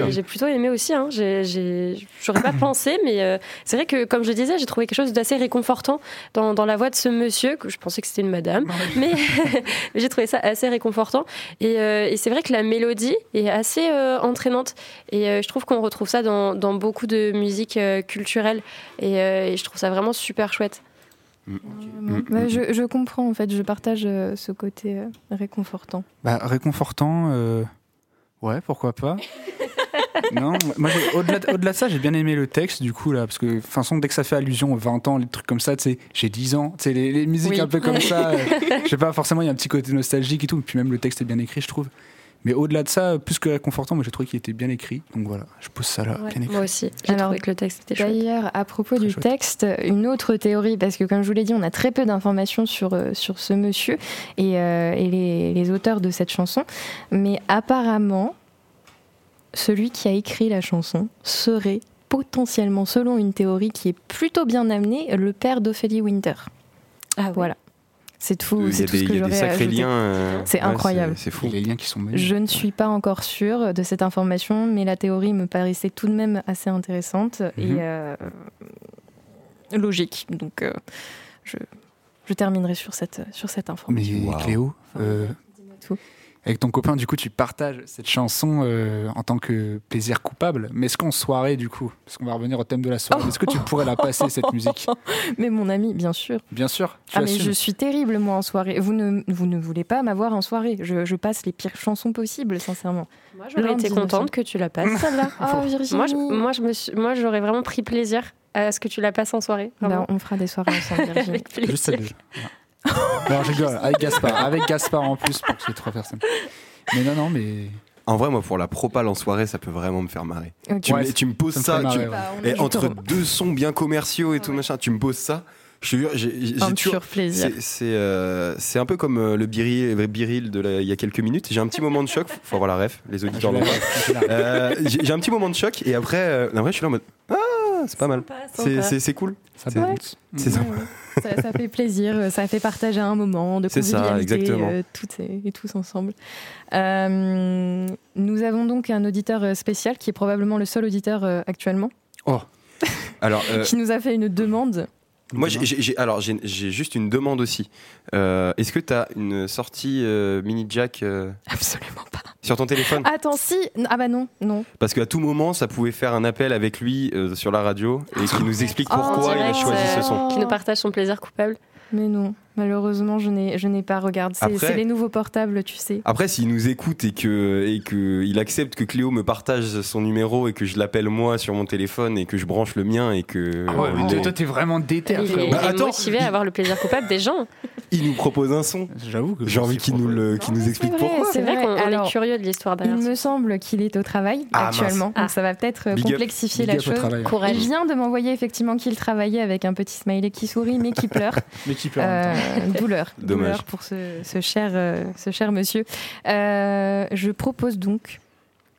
[SPEAKER 2] Ouais, j'ai
[SPEAKER 7] plutôt aimé aussi. Hein. J'aurais pas pensé, mais euh, c'est vrai que, comme je disais, j'ai trouvé quelque chose d'assez réconfortant dans, dans la voix de ce monsieur, que je pensais que c'était une madame, mais, mais j'ai trouvé ça assez réconfortant. Et, euh, et c'est vrai que la mélodie est assez euh, Et euh, je trouve qu'on retrouve ça dans, dans beaucoup de musique euh, culturelle. Et, euh, et je trouve ça vraiment super chouette.
[SPEAKER 2] Mm.
[SPEAKER 1] Ouais, je, je comprends en fait, je partage euh, ce côté euh, réconfortant.
[SPEAKER 5] Bah, réconfortant, euh, ouais, pourquoi pas. non, moi, au-delà de, au-delà de ça, j'ai bien aimé le texte, du coup, là, parce que, de toute façon, dès que ça fait allusion aux 20 ans, les trucs comme ça, tu sais, j'ai 10 ans, tu sais, les, les musiques
[SPEAKER 7] Oui.
[SPEAKER 5] un peu comme ça, euh, je sais pas, forcément, il y a un petit côté nostalgique et tout, et puis même le texte est bien écrit, je trouve. Mais au-delà de ça, plus que réconfortant, moi, j'ai trouvé qu'il était bien écrit, donc voilà, je pose ça là,
[SPEAKER 7] Ouais,
[SPEAKER 5] bien écrit.
[SPEAKER 7] moi aussi, j'ai
[SPEAKER 1] Alors,
[SPEAKER 7] trouvé que le texte était chouette.
[SPEAKER 1] D'ailleurs, à propos
[SPEAKER 5] Très
[SPEAKER 1] du
[SPEAKER 5] chouette.
[SPEAKER 1] texte, une autre théorie, parce que comme je vous l'ai dit, on a très peu d'informations sur, euh, sur ce monsieur et, euh, et les, les auteurs de cette chanson, mais apparemment, celui qui a écrit la chanson serait potentiellement, selon une théorie qui est plutôt bien amenée, le père d'Ophélie Winter.
[SPEAKER 7] Ah.
[SPEAKER 1] Voilà. C'est tout,
[SPEAKER 2] Il y
[SPEAKER 1] c'est
[SPEAKER 2] a
[SPEAKER 1] tout
[SPEAKER 2] des,
[SPEAKER 1] ce que
[SPEAKER 2] y a des sacrés liens. euh,
[SPEAKER 1] C'est
[SPEAKER 2] ouais,
[SPEAKER 1] incroyable.
[SPEAKER 2] C'est fou.
[SPEAKER 5] Les liens qui sont.
[SPEAKER 1] Je ne suis pas encore sûre de cette information, mais la théorie me paraissait tout de même assez intéressante
[SPEAKER 5] Mhm.
[SPEAKER 1] et euh, logique. Donc, euh, je, je terminerai sur cette, sur cette
[SPEAKER 5] Mais
[SPEAKER 1] information.
[SPEAKER 2] Wow.
[SPEAKER 5] Cléo, euh,
[SPEAKER 1] Dis-moi tout.
[SPEAKER 5] Avec ton copain, du coup, tu partages cette chanson euh, en tant que plaisir coupable. Mais est-ce qu'en soirée, du coup, parce qu'on va revenir au thème de la soirée, est-ce que tu pourrais la passer, cette musique?
[SPEAKER 1] Mais mon ami, bien sûr.
[SPEAKER 5] Bien sûr, tu
[SPEAKER 1] Ah, mais je suis terrible, moi, en soirée. Vous ne, vous ne voulez pas m'avoir en soirée. Je, je passe les pires chansons possibles, sincèrement.
[SPEAKER 7] Moi, j'aurais été contente que tu la passes, celle-là.
[SPEAKER 1] Oh, Virginie.
[SPEAKER 7] Moi, je- moi, je me suis- moi, j'aurais vraiment pris plaisir à ce que tu la passes en soirée.
[SPEAKER 1] Bah, on fera des soirées ensemble, Virginie.
[SPEAKER 7] Avec plaisir.
[SPEAKER 5] Juste à deux. Voilà. Non, je rigole. Avec Gaspard. Avec Gaspard en plus pour ces trois personnes. Mais non, non, mais.
[SPEAKER 2] En vrai, moi, pour la propale en soirée, ça peut vraiment me faire marrer.
[SPEAKER 1] Ok.
[SPEAKER 2] Tu,
[SPEAKER 5] Ouais,
[SPEAKER 2] me, tu me poses
[SPEAKER 5] ça
[SPEAKER 2] tu-.
[SPEAKER 1] Bah,
[SPEAKER 2] et entre deux sons bien commerciaux et tout machin, tu me poses ça. Je te j'ai j'ai
[SPEAKER 1] Un
[SPEAKER 2] toujours.
[SPEAKER 1] pur plaisir.
[SPEAKER 2] C'est c'est, euh, c'est un peu comme euh, le biril, de la- il y a quelques minutes. J'ai un petit moment de choc. Faut avoir la ref, les auditeurs.
[SPEAKER 5] Je l'ai-
[SPEAKER 2] Euh, J'ai j'ai un petit moment de choc et après, euh, après, je suis là en mode ah, c'est pas mal. C'est-
[SPEAKER 7] sympa.
[SPEAKER 2] C'est c'est cool.
[SPEAKER 5] Ça
[SPEAKER 2] C'est- sympa.
[SPEAKER 1] Ça, ça fait plaisir, ça fait partager un moment de
[SPEAKER 2] ça,
[SPEAKER 1] convivialité
[SPEAKER 2] exactement.
[SPEAKER 1] euh, toutes et, et tous ensemble. Euh, nous avons donc un auditeur euh, spécial qui est probablement le seul auditeur euh, actuellement,
[SPEAKER 2] Alors, euh,
[SPEAKER 1] qui nous a fait une demande.
[SPEAKER 2] moi, j'ai- alors j'ai juste une demande aussi. Euh, Est-ce que tu as une sortie euh, mini jack euh,
[SPEAKER 1] Absolument.
[SPEAKER 2] Sur ton téléphone
[SPEAKER 1] Attends, si. Ah bah non, non.
[SPEAKER 2] Parce qu'à tout moment, ça pouvait faire un appel avec lui euh, sur la radio et qui nous explique
[SPEAKER 1] Oh,
[SPEAKER 2] pourquoi il a choisi
[SPEAKER 7] euh,
[SPEAKER 2] ce son.
[SPEAKER 7] Qui nous partage son plaisir coupable.
[SPEAKER 1] Mais non, malheureusement, je n'ai, je n'ai pas. Regarde, c'est,
[SPEAKER 2] Après-
[SPEAKER 1] c'est les nouveaux portables, tu sais.
[SPEAKER 2] Après, s'il nous écoute et que, et que il accepte que Cléo me partage son numéro et que je l'appelle moi sur mon téléphone et que je branche le mien et que
[SPEAKER 5] Ah ouais,
[SPEAKER 2] on
[SPEAKER 5] mais
[SPEAKER 2] lui
[SPEAKER 5] toi, t'es vraiment déter,
[SPEAKER 7] Il est,
[SPEAKER 5] frérot.
[SPEAKER 7] il
[SPEAKER 2] Bah,
[SPEAKER 7] est
[SPEAKER 2] attends,
[SPEAKER 7] motivé
[SPEAKER 2] il-
[SPEAKER 7] à avoir le plaisir coupable des gens.
[SPEAKER 2] il nous propose un son.
[SPEAKER 5] J'avoue que
[SPEAKER 2] J'ai envie qu'il nous, le, qu'il nous explique
[SPEAKER 1] vrai,
[SPEAKER 2] pourquoi.
[SPEAKER 1] C'est
[SPEAKER 7] C'est vrai
[SPEAKER 1] vrai,
[SPEAKER 7] qu'on on
[SPEAKER 1] alors,
[SPEAKER 7] est curieux de l'histoire
[SPEAKER 1] Il
[SPEAKER 7] derrière.
[SPEAKER 1] me semble qu'il est au travail
[SPEAKER 2] Ah, mince.
[SPEAKER 1] actuellement,
[SPEAKER 7] Ah.
[SPEAKER 1] donc ça va peut-être euh,
[SPEAKER 2] Big up.
[SPEAKER 1] complexifier la chose.
[SPEAKER 7] Courage.
[SPEAKER 1] Il vient de m'envoyer effectivement qu'il travaillait avec un petit smiley qui sourit mais qui pleure.
[SPEAKER 5] Mais qui peut en même temps.
[SPEAKER 1] Euh, douleur,
[SPEAKER 2] Dommage.
[SPEAKER 1] douleur pour ce, ce cher, euh, ce cher monsieur. Euh, je propose donc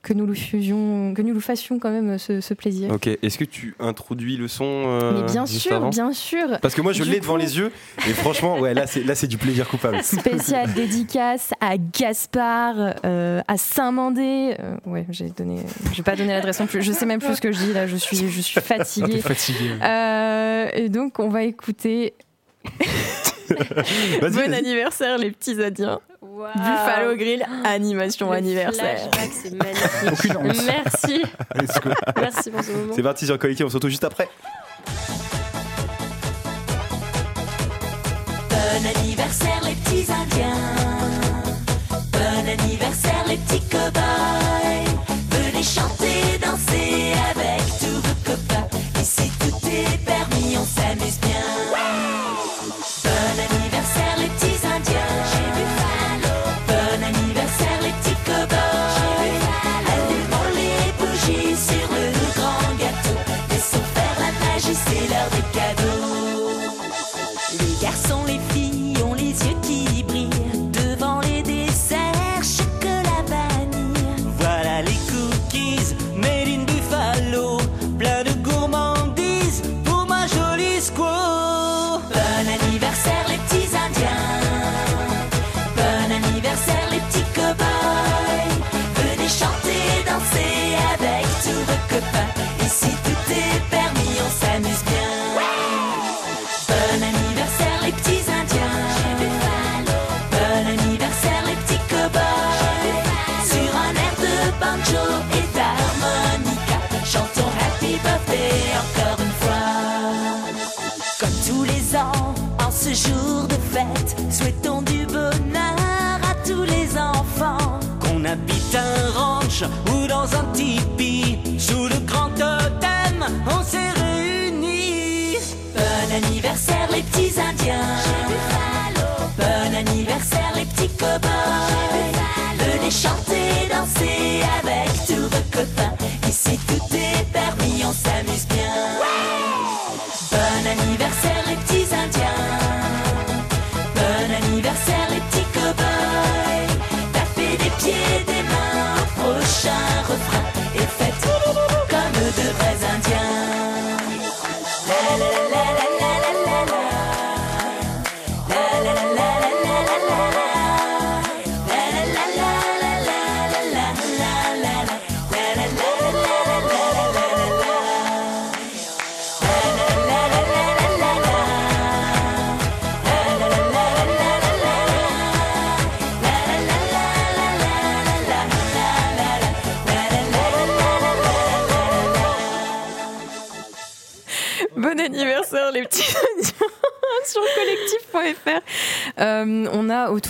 [SPEAKER 1] que nous lui faisions, que nous lui fassions quand même ce, ce plaisir.
[SPEAKER 2] Ok, est-ce que tu introduis le son euh,
[SPEAKER 1] Mais bien
[SPEAKER 2] juste
[SPEAKER 1] sûr,
[SPEAKER 2] avant?
[SPEAKER 1] bien sûr.
[SPEAKER 2] Parce que moi je l'ai devant les yeux et franchement, ouais, là c'est là c'est du plaisir coupable.
[SPEAKER 1] Spécial dédicace à Gaspard, euh, à Saint-Mandé. Euh, ouais, j'ai donné, je vais pas donner l'adresse non plus. Je sais même plus ce que je dis là. Je suis, je suis fatiguée.
[SPEAKER 5] fatigué. ouais.
[SPEAKER 1] Euh, et donc on va écouter. Bon anniversaire les petits Adiens.
[SPEAKER 7] Wow.
[SPEAKER 1] Buffalo Grill, animation
[SPEAKER 7] Le
[SPEAKER 1] anniversaire.
[SPEAKER 7] C'est magnifique. Merci. Merci pour ce moment.
[SPEAKER 2] C'est parti sur Collectif, on se retrouve juste après.
[SPEAKER 9] Bon anniversaire les petits indiens Bon anniversaire les petits cow-boys Venez chanter, danser avec tous vos copains Ici tout est permis, on s'amuse bien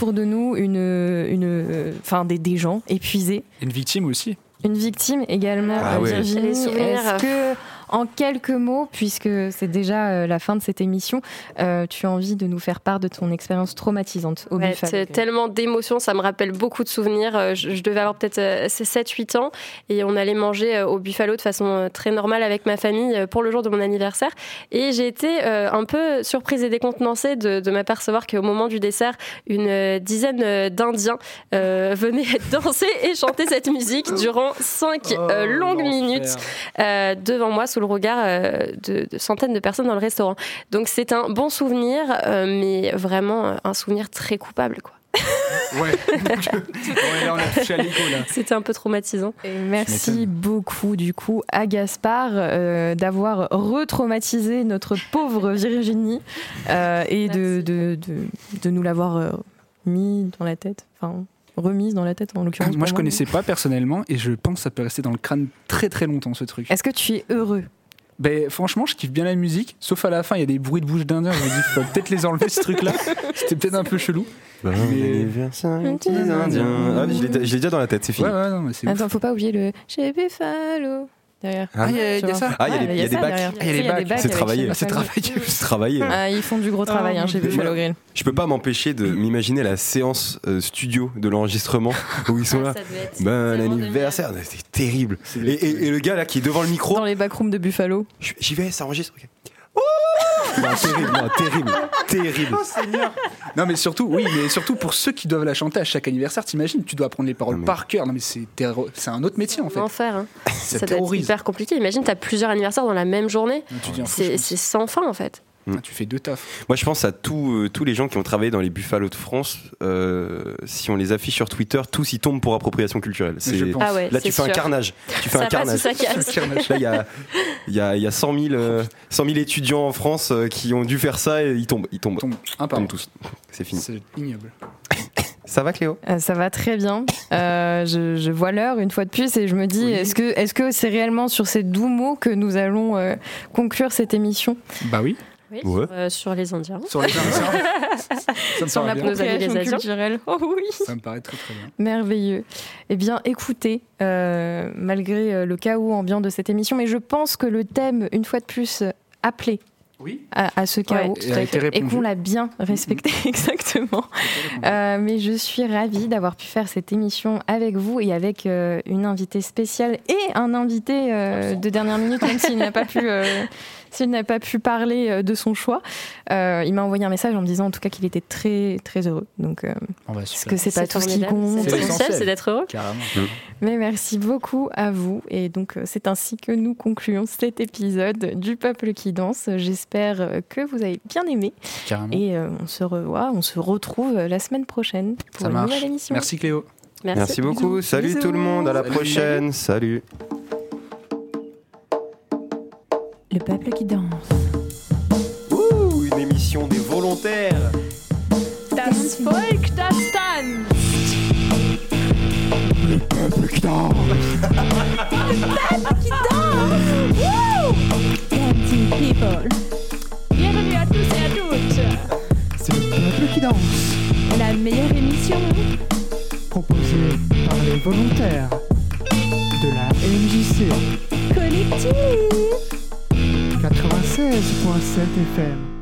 [SPEAKER 1] autour de nous une, une, enfin des, des gens épuisés.
[SPEAKER 5] Une victime aussi.
[SPEAKER 1] Une victime également,
[SPEAKER 2] Ah
[SPEAKER 1] euh. Virginie.
[SPEAKER 7] Souvenirs,
[SPEAKER 1] Est-ce que en quelques mots, puisque c'est déjà euh, la fin de cette émission, euh, tu as envie de nous faire part de ton expérience traumatisante au
[SPEAKER 7] Ouais,
[SPEAKER 1] Buffalo.
[SPEAKER 7] c'est tellement d'émotions, ça me rappelle beaucoup de souvenirs. Euh, Je, je devais avoir peut-être 7-8 ans et on allait manger euh, au Buffalo de façon euh, très normale avec ma famille euh, pour le jour de mon anniversaire. Et j'ai été euh, un peu surprise et décontenancée de, de m'apercevoir qu'au moment du dessert, une euh, dizaine d'Indiens euh, venaient danser et chanter cette musique durant 5 longues minutes euh, devant moi sous le regard euh, de, de centaines de personnes dans le restaurant. Donc c'est un bon souvenir, euh, mais vraiment euh, un souvenir très coupable. quoi.
[SPEAKER 5] Ouais. Donc, ouais, là, on a touché à l'écho, là.
[SPEAKER 7] C'était un peu traumatisant.
[SPEAKER 1] Et merci beaucoup du coup à Gaspard euh, d'avoir retraumatisé notre pauvre Virginie euh, et de, de, de, de nous l'avoir euh, mis dans la tête, enfin remise dans la tête en l'occurrence.
[SPEAKER 5] Moi,
[SPEAKER 1] pour
[SPEAKER 5] je connaissais pas personnellement et je pense que ça peut rester dans le crâne très très longtemps ce truc.
[SPEAKER 1] Est-ce que tu es heureux?
[SPEAKER 5] Ben, franchement, je kiffe bien la musique, sauf à la fin, il y a des bruits de bouche d'Indien. Je me dis, faut peut-être les enlever ce truc-là. C'était peut-être un peu chelou.
[SPEAKER 2] Bon Indiens. Ah, je l'ai déjà dans la tête, c'est fini.
[SPEAKER 5] Ouais, ouais, non, mais.
[SPEAKER 1] Attends, faut pas oublier le chez Buffalo derrière.
[SPEAKER 2] Ah,
[SPEAKER 5] il y a- ça
[SPEAKER 2] Ah, il y a des- bacs.
[SPEAKER 5] Ah, il y a bacs.
[SPEAKER 2] C'est travaillé.
[SPEAKER 5] Ah, c'est
[SPEAKER 1] Buffalo.
[SPEAKER 5] travaillé.
[SPEAKER 2] C'est travaillé.
[SPEAKER 1] Ah, ils font du gros travail chez
[SPEAKER 5] mon Dieu.
[SPEAKER 1] Buffalo Grill.
[SPEAKER 2] Je peux pas m'empêcher de m'imaginer la séance euh, studio de l'enregistrement où ils sont là. Ben anniversaire, c'est terrible. Et, le gars là qui est devant le micro,
[SPEAKER 1] Dans les backrooms de Buffalo.
[SPEAKER 2] j'y vais, ça enregistre. ok. Non, terrible, non, terrible, terrible.
[SPEAKER 5] Non, mais surtout, oui, mais surtout pour ceux qui doivent la chanter à chaque anniversaire, t'imagines, tu dois apprendre les paroles
[SPEAKER 2] Non, mais-
[SPEAKER 5] par cœur. Non, mais c'est terro- c'est un autre métier en fait.
[SPEAKER 7] Enfer. Hein.
[SPEAKER 5] Ça
[SPEAKER 7] Ça doit être
[SPEAKER 5] terrorise.
[SPEAKER 7] hyper compliqué. Imagine, t'as plusieurs anniversaires dans la même journée.
[SPEAKER 5] Tu dis, en
[SPEAKER 7] C'est
[SPEAKER 5] fou,
[SPEAKER 7] c'est sans fin en fait.
[SPEAKER 5] Ah, tu fais deux tafs.
[SPEAKER 2] Moi, je pense à tous euh, tous les gens qui ont travaillé dans les Buffalo de France. euh, si on les affiche sur Twitter, tous y tombent pour appropriation culturelle.
[SPEAKER 5] Mais je
[SPEAKER 2] C'est-
[SPEAKER 5] pense.
[SPEAKER 7] Ah ouais,
[SPEAKER 2] Là,
[SPEAKER 7] c'est
[SPEAKER 2] tu fais un carnage. Tu fais
[SPEAKER 7] Ça
[SPEAKER 2] un carnage. il y a, il y, a, il y a 100, 000, euh, 100 000 étudiants en France euh, qui ont dû faire ça et ils tombent. Ils tombent.
[SPEAKER 5] Tombe un par
[SPEAKER 2] Tombent tous. C'est fini.
[SPEAKER 5] C'est ignoble.
[SPEAKER 2] Ça va, Cléo?
[SPEAKER 1] Euh, ça va très bien. Euh, je, je vois l'heure une fois de plus et je me dis
[SPEAKER 5] Oui.
[SPEAKER 1] est-ce que est-ce que c'est réellement sur ces doux mots que nous allons euh, conclure cette émission?
[SPEAKER 5] Bah oui.
[SPEAKER 7] Oui,
[SPEAKER 2] Ouais.
[SPEAKER 7] sur, euh, sur les Indiens.
[SPEAKER 5] Sur les Indiens. ça me
[SPEAKER 7] Sur la Asiens.
[SPEAKER 1] culturelle. Oh oui.
[SPEAKER 5] Ça me paraît très très bien.
[SPEAKER 1] Merveilleux. Eh bien, écoutez, euh, malgré euh, le chaos ambiant de cette émission, mais je pense que le thème, une fois de plus, appelé
[SPEAKER 5] Oui.
[SPEAKER 1] à, à ce chaos
[SPEAKER 5] Et a été
[SPEAKER 1] et
[SPEAKER 5] répondu.
[SPEAKER 1] qu'on l'a bien respecté exactement. Euh, mais je suis ravie d'avoir pu faire cette émission avec vous et avec euh, une invitée spéciale et un invité euh, de dernière minute, même s'il n'a pas pu. S'il n'a pas pu parler euh, de son choix, Euh, il m'a envoyé un message en me disant en tout cas qu'il était très très heureux. Donc, euh,
[SPEAKER 5] On va
[SPEAKER 1] parce que c'est pas tout ce qui compte.
[SPEAKER 7] C'est l'essentiel, d'être heureux.
[SPEAKER 5] Carrément.
[SPEAKER 1] Mais merci beaucoup à vous. Et donc, euh, c'est ainsi que nous concluons cet épisode du Peuple qui danse. J'espère que vous avez bien aimé.
[SPEAKER 5] Carrément.
[SPEAKER 1] Et euh, on se revoit, on se retrouve la semaine prochaine pour
[SPEAKER 5] Ça
[SPEAKER 1] une
[SPEAKER 5] marche.
[SPEAKER 1] nouvelle émission.
[SPEAKER 5] Merci Cléo.
[SPEAKER 7] Merci.
[SPEAKER 2] Merci beaucoup. Salut
[SPEAKER 1] Bisous.
[SPEAKER 2] tout le monde. À la
[SPEAKER 5] Salut.
[SPEAKER 2] prochaine. Salut.
[SPEAKER 1] Le Peuple qui danse.
[SPEAKER 2] Ouh, une émission des volontaires.
[SPEAKER 3] Das Volk, das tanzt.
[SPEAKER 4] Le peuple qui danse.
[SPEAKER 12] Dancing people.
[SPEAKER 3] Bienvenue à tous et à toutes.
[SPEAKER 4] C'est le peuple qui danse.
[SPEAKER 12] La meilleure émission.
[SPEAKER 4] Proposé par les volontaires de la MJC
[SPEAKER 12] Collective.
[SPEAKER 4] 96.7 FM.